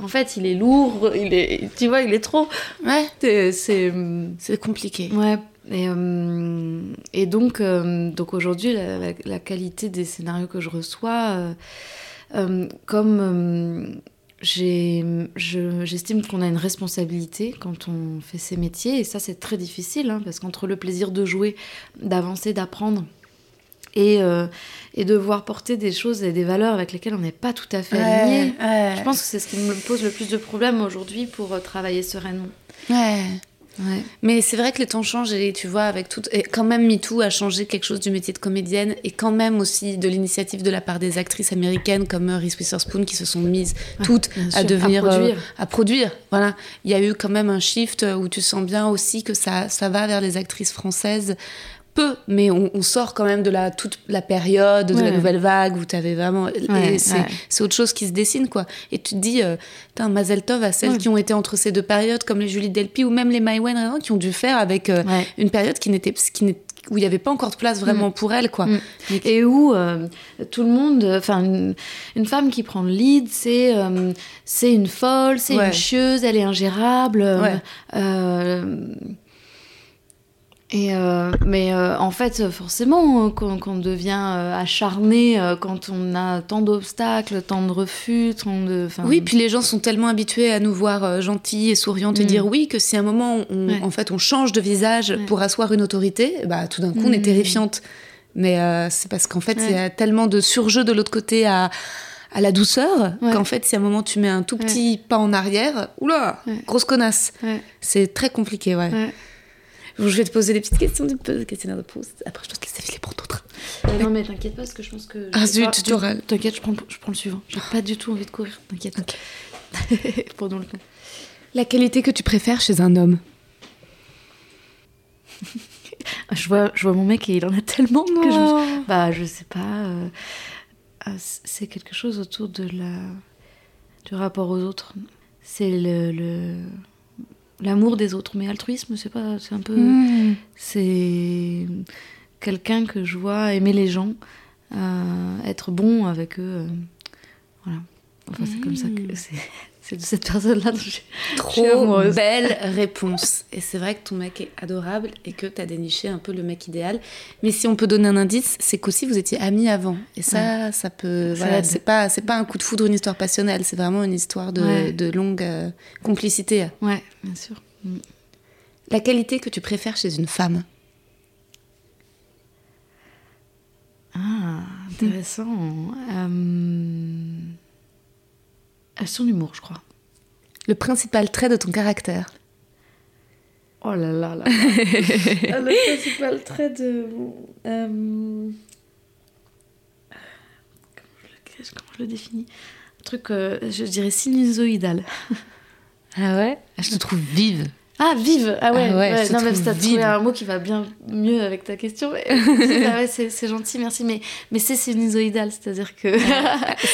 En fait, il est lourd, il est. Tu vois, il est trop. Ouais. C'est- C'est. C'est compliqué. Ouais. Et, euh, et donc, euh, donc aujourd'hui, la, la- la qualité des scénarios que je reçois, euh, comme je- j'estime qu'on a une responsabilité quand on fait ces métiers, et ça c'est très difficile, hein, parce qu'entre le plaisir de jouer, d'avancer, d'apprendre, et, euh, et devoir porter des choses et des valeurs avec lesquelles on n'est pas tout à fait aligné, Ouais, ouais. je pense que c'est ce qui me pose le plus de problèmes aujourd'hui pour travailler sereinement. Ouais. Ouais. Mais c'est vrai que les temps changent et tu vois, avec tout. Et quand même, MeToo a changé quelque chose du métier de comédienne et quand même aussi de l'initiative de la part des actrices américaines comme euh, Reese Witherspoon qui se sont mises toutes bien à devenir. à euh, produire. à produire. Voilà. Il y a eu quand même un shift où tu sens bien aussi que ça, ça va vers les actrices françaises. Peu, mais on, on sort quand même de la, toute la période de la nouvelle vague où tu avais vraiment. Ouais, c'est ouais. autre chose qui se dessine, quoi. Et tu te dis, euh, putain, Mazel Tov à celles qui ont été entre ces deux périodes, comme les Julie Delpy ou même les Maïwen, qui ont dû faire avec euh, une période qui n'était, où il n'y avait pas encore de place vraiment pour elles, quoi. Mm. Et où euh, tout le monde, enfin une, une femme qui prend le lead, c'est euh, c'est une folle, c'est Ouais. une chieuse, elle est ingérable. Ouais. Euh, et euh, mais euh, en fait, forcément, quand, quand on devient euh, acharné, euh, quand on a tant d'obstacles, tant de refus, tant de. Oui, puis les gens sont tellement habitués à nous voir euh, gentilles et souriantes et Mm. dire oui que si à un moment on, Ouais. en fait on change de visage Ouais. pour asseoir une autorité, bah tout d'un coup on est Mm. terrifiante. Mais euh, c'est parce qu'en fait il y a tellement de surjeu de l'autre côté à à la douceur Ouais. qu'en fait si à un moment tu mets un tout petit pas en arrière, oula, Ouais. grosse connasse. C'est très compliqué, ouais. Je vais te poser des petites questions du peu- questionnaire de pause. Après je te laisse filer pour d'autres. Euh, non mais t'inquiète pas parce que je pense que. Ah, zut, tu t'auras- T'inquiète, je prends, je prends le suivant. J'ai pas du tout envie de courir. T'inquiète. Pendant le temps. La qualité que tu préfères chez un homme? Je vois, je vois mon mec et il en a tellement que je me. Bah, je sais pas. euh, euh, c'est quelque chose autour de la du rapport aux autres. C'est le le- l'amour des autres, mais altruisme, c'est pas, c'est un peu, Mm. c'est quelqu'un que je vois aimer les gens, euh, être bon avec eux. euh, voilà. Enfin, c'est comme ça que c'est. C'est de cette personne-là dont je, je suis Trop belle réponse. Et c'est vrai que ton mec est adorable et que t'as déniché un peu le mec idéal. Mais si on peut donner un indice, c'est qu'aussi vous étiez amis avant. Et ça, ça peut. Ça voilà, c'est pas, c'est pas un coup de foudre, une histoire passionnelle. C'est vraiment une histoire de, Ouais. de longue euh, complicité. Ouais, bien sûr. Mm. La qualité que tu préfères chez une femme? Ah, intéressant. Euh, son humour, je crois. Le principal trait de ton caractère. Oh là là là. le principal trait de. euh, comment, je le, comment je le définis? Un truc, euh, je dirais sinusoïdal. Ah ouais? Je te trouve vive. Ah, vive Ah ouais, Ah ouais, non, t'as trouvé vive. un mot qui va bien mieux avec ta question. ah ouais, c'est gentil, merci. Mais, mais c'est sinusoïdal, c'est-à-dire que.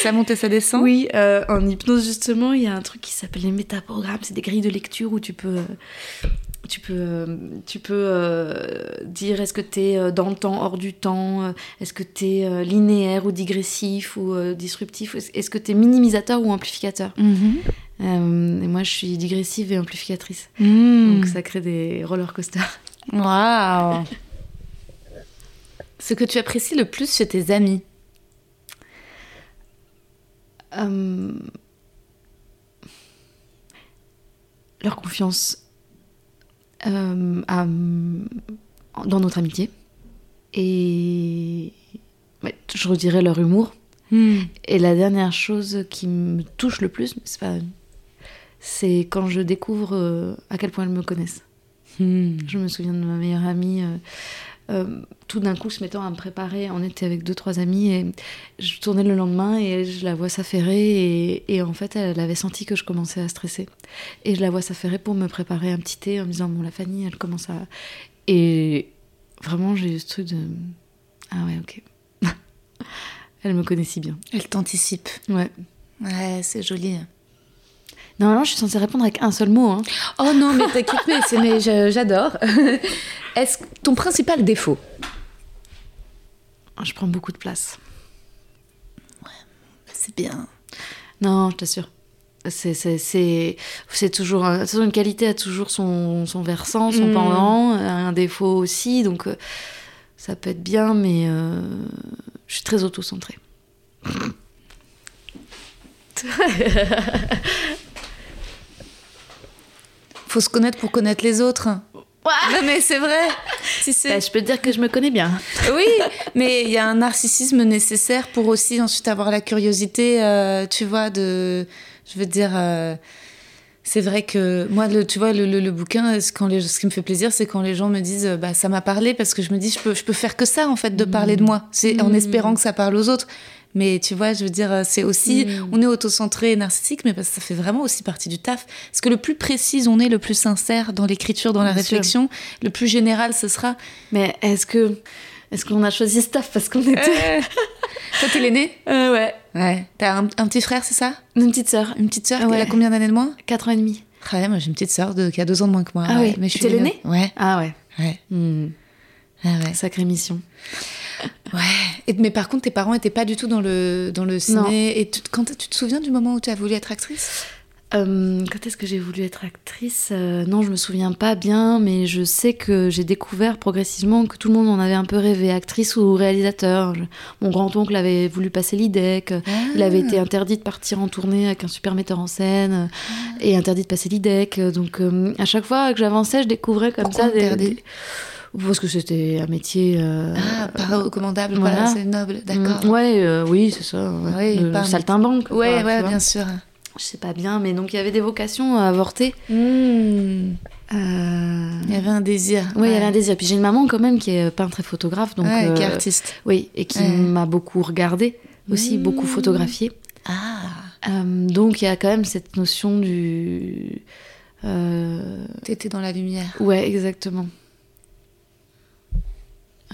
ça monte et ça descend Oui, euh, en hypnose justement, il y a un truc qui s'appelle les métaprogrammes. C'est des grilles de lecture où tu peux, euh, tu peux, euh, tu peux euh, dire est-ce que tu es dans le temps, hors du temps, euh, est-ce que tu es linéaire ou digressif ou euh, disruptif, est-ce que tu es minimisateur ou amplificateur. Mhm. Euh, et moi, je suis digressive et amplificatrice, Mm. donc ça crée des roller coasters. Waouh Ce que tu apprécies le plus chez tes amis. Euh, leur confiance euh, à- dans notre amitié et ouais, je redirais leur humour Hmm. Et la dernière chose qui me touche le plus, c'est pas, c'est quand je découvre euh, à quel point elles me connaissent. Hmm. Je me souviens de ma meilleure amie. euh, euh, tout d'un coup, se mettant à me préparer, on était avec deux trois amis et je tournais le lendemain et je la vois s'affairer et, et en fait elle avait senti que je commençais à stresser et je la vois s'affairer pour me préparer un petit thé en me disant bon la Fanny elle commence à et vraiment j'ai eu ce truc de ah ouais ok elle me connaît si bien Elle t'anticipe. ouais Ouais, c'est joli. Normalement je suis censée répondre avec un seul mot hein. Oh non, mais t'inquiète, mais, c'est- mais j'adore. Est-ce ton principal défaut? Je prends beaucoup de place C'est bien. Non, je t'assure. C'est, toujours. euh, toute façon, une qualité a toujours son, son versant, son Mm. pendant, un défaut aussi. Donc, euh, ça peut être bien, mais euh, je suis très auto-centrée. Faut se connaître pour connaître les autres. Non, mais c'est vrai. Si. Bah, je peux te dire que je me connais bien. Oui, mais il y a un narcissisme nécessaire pour aussi ensuite avoir la curiosité, euh, tu vois, de. Je veux dire. euh, c'est vrai que moi, le, tu vois, le, le- le bouquin, ce, quand les, ce qui me fait plaisir, c'est quand les gens me disent, euh, bah, ça m'a parlé, parce que je me dis, je peux, je peux faire que ça, en fait, de parler de moi. C'est en Mm. espérant que ça parle aux autres. Mais tu vois, je veux dire, euh, c'est aussi, Mm. on est autocentré et narcissique, mais parce que ça fait vraiment aussi partie du taf. Parce que le plus précis on est, le plus sincère dans l'écriture, dans la sûr. réflexion, le plus général ce sera. Mais est-ce que. Est-ce qu'on a choisi Staff parce qu'on était. Toi, t'es l'aîné Euh, ouais. Ouais. T'as un, un petit frère, c'est ça? Une petite sœur, Une petite sœur Ouais. Elle a combien d'années de moins? 4 ans et demi. Ah ouais, moi j'ai une petite sœur de, qui a deux ans de moins que moi. Ah ouais. oui. mais je suis T'es l'aînée? Ouais, Ah ouais. ouais, Hmm. ah ouais. Sacrée mission. Ouais. Et, mais par contre, tes parents étaient pas du tout dans le, dans le ciné. Et tu, quand, tu te souviens du moment où tu as voulu être actrice? Euh, quand est-ce que j'ai voulu être actrice? Euh, Non, je me souviens pas bien, mais je sais que j'ai découvert progressivement que tout le monde en avait un peu rêvé, actrice ou réalisateur. Je- Mon grand-oncle avait voulu passer l'IDEC, il avait été interdit de partir en tournée avec un super metteur en scène euh, et interdit de passer l'IDEC. Donc euh, à chaque fois que j'avançais, je découvrais comme Pourquoi ça des, des- Parce que c'était un métier... euh, Ah, pas recommandable, voilà. c'est noble, d'accord. mm, Ouais, euh, oui, c'est ça. Ouais, Oui, le pas saltimbanque. Ouais, ouais, bien sûr. Je sais pas bien, mais donc il y avait des vocations à avorter. Hmm. Euh, Il y avait un désir. Oui, il y avait un désir. Puis j'ai une maman quand même qui est peintre et photographe, donc Ouais, qui est euh, artiste. oui, et qui m'a beaucoup regardé, aussi Mmh. beaucoup photographié. Ah, donc il y a quand même cette notion du. t'étais dans la lumière. Ouais, exactement.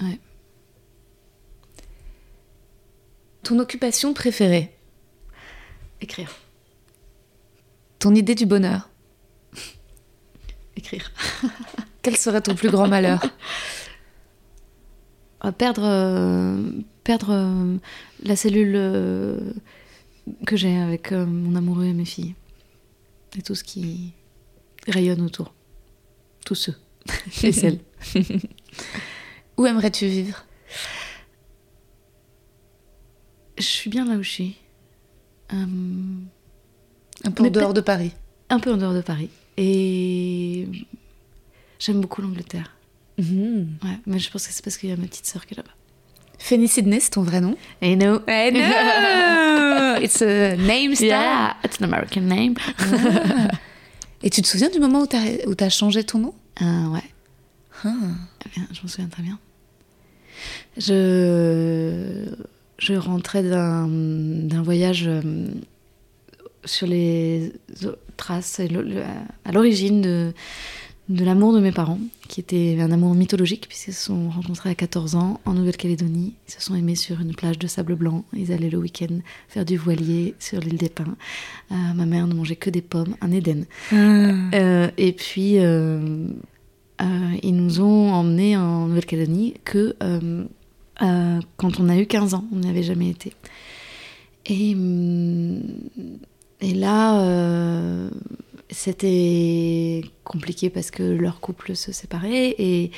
Ouais. Ton occupation préférée? Écrire, Ton idée du bonheur? Écrire. Quel serait ton plus grand malheur? Euh, perdre, euh, perdre euh, la cellule que j'ai avec mon amoureux et mes filles. Et tout ce qui rayonne autour, tous ceux. Et celles. Où aimerais-tu vivre? Je suis bien là où je suis. Euh, Un peu Mais en dehors de Paris. un peu en dehors de Paris. Et j'aime beaucoup l'Angleterre. Mhm. Ouais, mais je pense que c'est parce qu'il y a ma petite sœur qui est là-bas. Fanny Sydney, c'est ton vrai nom? Et no. Eh no It's a name star. Yeah, it's an American name. Et tu te souviens du moment où t'as changé ton nom? Ah, ouais. Ah. Bien, je m'en souviens très bien. Je, je rentrais d'un voyage euh, sur les traces, à l'origine de, de l'amour de mes parents, qui était un amour mythologique, puisqu'ils se sont rencontrés à 14 ans en Nouvelle-Calédonie. Ils se sont aimés sur une plage de sable blanc. Ils allaient le week-end faire du voilier sur l'île des Pins. Euh, ma mère ne mangeait que des pommes, un Éden. Euh, et puis, euh, ils nous ont emmenés en Nouvelle-Calédonie que euh, euh, quand on a eu 15 ans, on n'y avait jamais été. Et, là, euh, c'était compliqué parce que leur couple se séparait, et,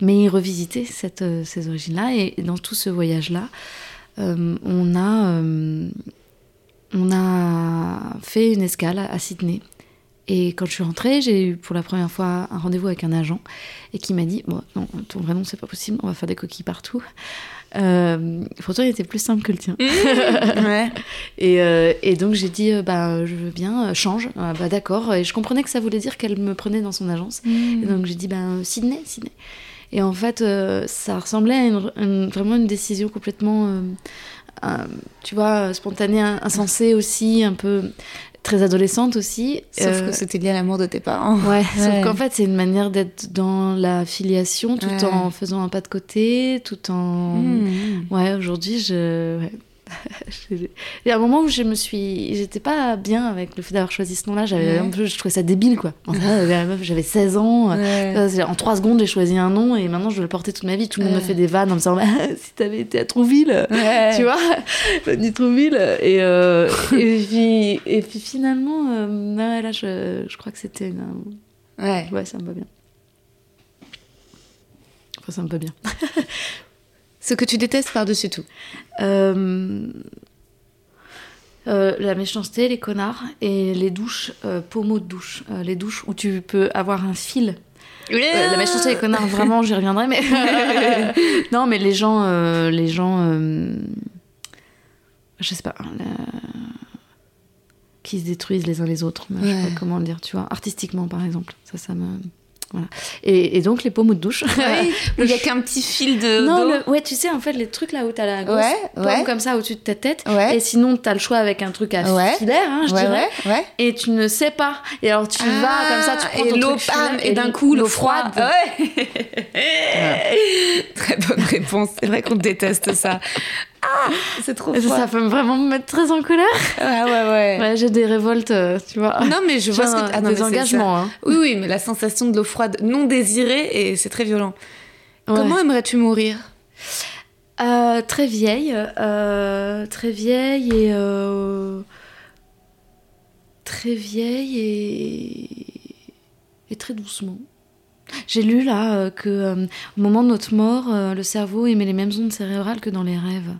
mais ils revisitaient euh, ces origines-là. Et dans tout ce voyage-là, euh, euh, on a fait une escale à Sydney. Et quand je suis rentrée, j'ai eu pour la première fois un rendez-vous avec un agent et qui m'a dit Bon, non, ton vrai nom, c'est pas possible, on va faire des coquilles partout. Euh, pourtant, il était plus simple que le tien. ouais. Et, euh, et donc, j'ai dit, euh, bah, je veux bien, euh, change. Ah, bah, d'accord. Et je comprenais que ça voulait dire qu'elle me prenait dans son agence. Et donc, j'ai dit, ben, Sydney, Sydney. Et en fait, euh, ça ressemblait à une- une- vraiment une décision complètement, euh, euh, tu vois, spontanée, insensée aussi, un peu très adolescente aussi. Sauf Euh, que c'était lié à l'amour de tes parents. Ouais, Ouais. sauf qu'en fait, c'est une manière d'être dans la filiation tout Ouais. en faisant un pas de côté, tout en. Mmh. Ouais, aujourd'hui, je. ouais. Il y a un moment où je me suis. J'étais pas bien avec le fait d'avoir choisi ce nom-là. J'avais Ouais. un peu... Je trouvais ça débile, quoi. J'avais 16 ans. Ouais. En trois secondes, j'ai choisi un nom et maintenant, je vais le porter toute ma vie. Tout le monde me fait des vannes en me disant si t'avais été à Trouville, tu vois, Fanny Trouville. Et, euh, et, puis, et puis finalement, euh, là, je, je crois que c'était une. Ouais. Ouais, ça me va bien. Enfin, ça me va bien. Ce que tu détestes par-dessus tout. Euh, euh, la méchanceté, les connards et les douches, euh, pommeaux de douche. Euh, les douches où tu peux avoir un fil. La méchanceté, les connards, vraiment, j'y reviendrai, mais. non, mais les gens. les gens. Je sais pas. la- Qui se détruisent les uns les autres. Je sais Ouais. pas comment le dire, tu vois. Artistiquement, par exemple. Ça, ça me. Voilà. Et, et donc, les pommeaux de douche. Oui, où il y a qu'un petit fil de. Non, le- ouais, tu sais, en fait, les trucs là où t'as la grosse Ouais, pomme ouais. comme ça au-dessus de ta tête. Et sinon, t'as le choix avec un truc à filaire, hein, je dirais. Et tu ne sais pas. Et alors, tu vas comme ça, tu prends et ton l'eau pam, et d'un coup, le froid. froide. Ouais. Très bonne réponse. C'est vrai qu'on déteste ça. Ah, c'est trop ça, ça peut vraiment me mettre très en colère. Ah ouais, ouais. Ouais, j'ai des révoltes, euh, tu vois. Non, mais je vois ce que ah, non, des engagements. Hein. Oui, oui, mais la sensation de l'eau froide non désirée, et c'est très violent. Ouais. Comment aimerais-tu mourir? Euh, Très vieille. euh, très vieille et. euh, très vieille et. et très doucement. J'ai lu là euh, que euh, au moment de notre mort, euh, le cerveau émet les mêmes ondes cérébrales que dans les rêves.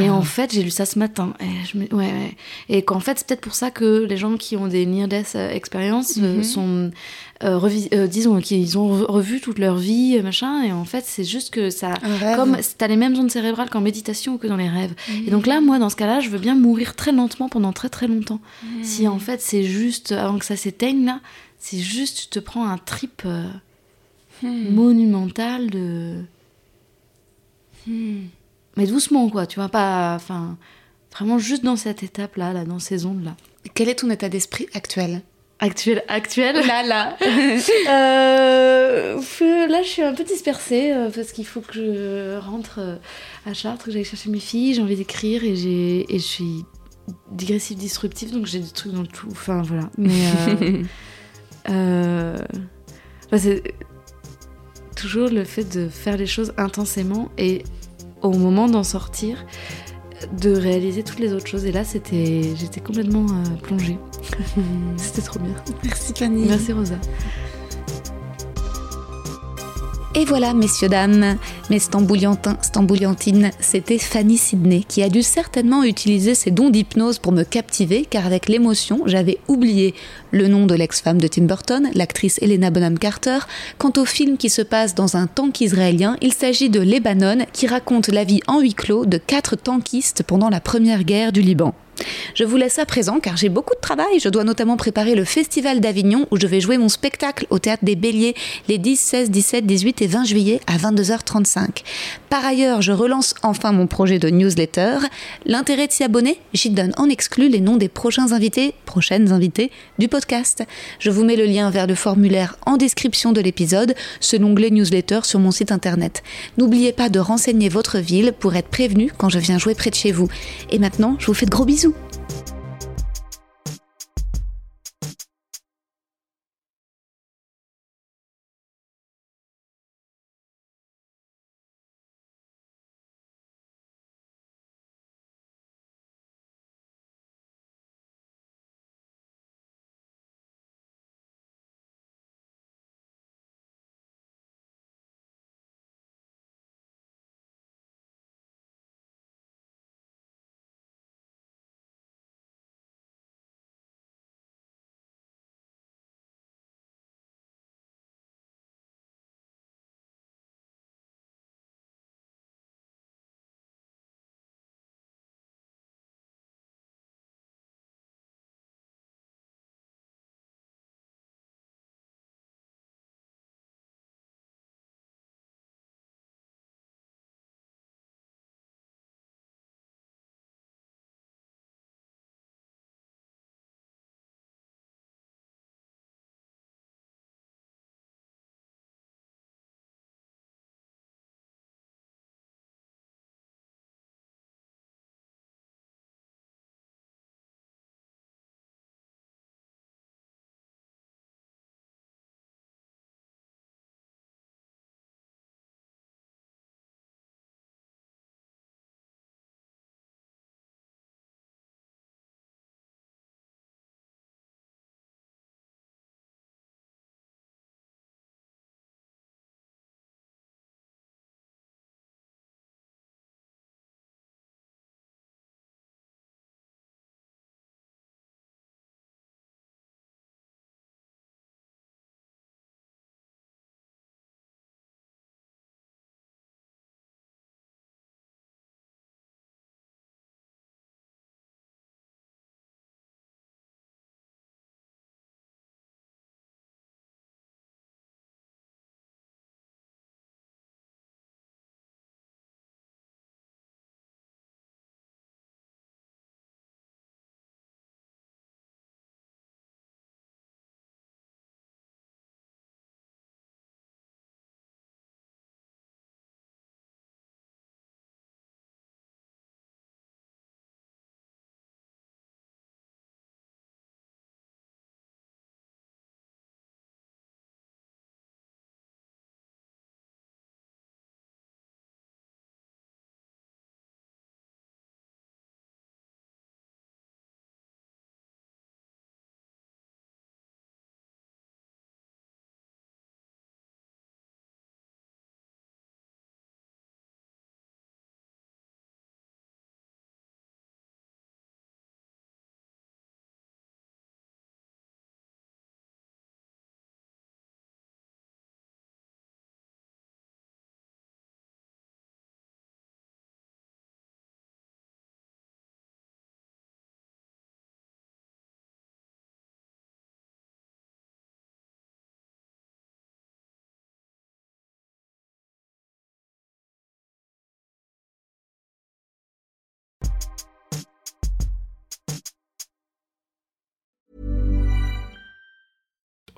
Et en fait, j'ai lu ça ce matin. Et, je me- ouais, ouais. et qu'en fait, c'est peut-être pour ça que les gens qui ont des euh, experiences euh, Mhm. sont, revi- disons, qu'ils ont re- revu toute leur vie, machin. Et en fait, c'est juste que ça, comme t'as les mêmes ondes cérébrales qu'en méditation ou que dans les rêves. Et donc là, moi, dans ce cas-là, je veux bien mourir très lentement pendant très très longtemps. Si en fait, c'est juste avant que ça s'éteigne là, c'est juste tu te prends un trip euh, monumental de. Mais doucement, quoi, tu vois, pas. Enfin, vraiment juste dans cette étape-là, là, dans ces ondes-là. Quel est ton état d'esprit actuel? Actuel, actuel? Là, là. Euh, là, je suis un peu dispersée euh, parce qu'il faut que je rentre euh, à Chartres, que j'aille chercher mes filles. J'ai envie d'écrire et, j'ai, et je suis digressive disruptive, donc j'ai des trucs dans le tout. Enfin, voilà. Mais. euh, euh, bah, c'est toujours le fait de faire les choses intensément et au moment d'en sortir, de réaliser toutes les autres choses. Et là, c'était, j'étais complètement euh, plongée. c'était trop bien. Merci Fanny. Merci Rosa. Et voilà, messieurs, dames, mes stambouliantins, stambouliantines, c'était Fanny Sidney qui a dû certainement utiliser ses dons d'hypnose pour me captiver, car avec l'émotion, j'avais oublié le nom de l'ex-femme de Tim Burton, l'actrice Helena Bonham Carter. Quant au film qui se passe dans un tank israélien, il s'agit de Lebanon, qui raconte la vie en huis clos de quatre tankistes pendant la première guerre du Liban. Je vous laisse à présent car j'ai beaucoup de travail. Je dois notamment préparer le Festival d'Avignon où je vais jouer mon spectacle au Théâtre des Béliers les 10, 16, 17, 18 et 20 juillet à 22h35. Par ailleurs, je relance enfin mon projet de newsletter. L'intérêt de s'y abonner, j'y donne en exclu les noms des prochains invités, prochaines invités du podcast. Je vous mets le lien vers le formulaire en description de l'épisode, ce l'onglet newsletter sur mon site internet. N'oubliez pas de renseigner votre ville pour être prévenu quand je viens jouer près de chez vous. Et maintenant, je vous fais de gros bisous. isso.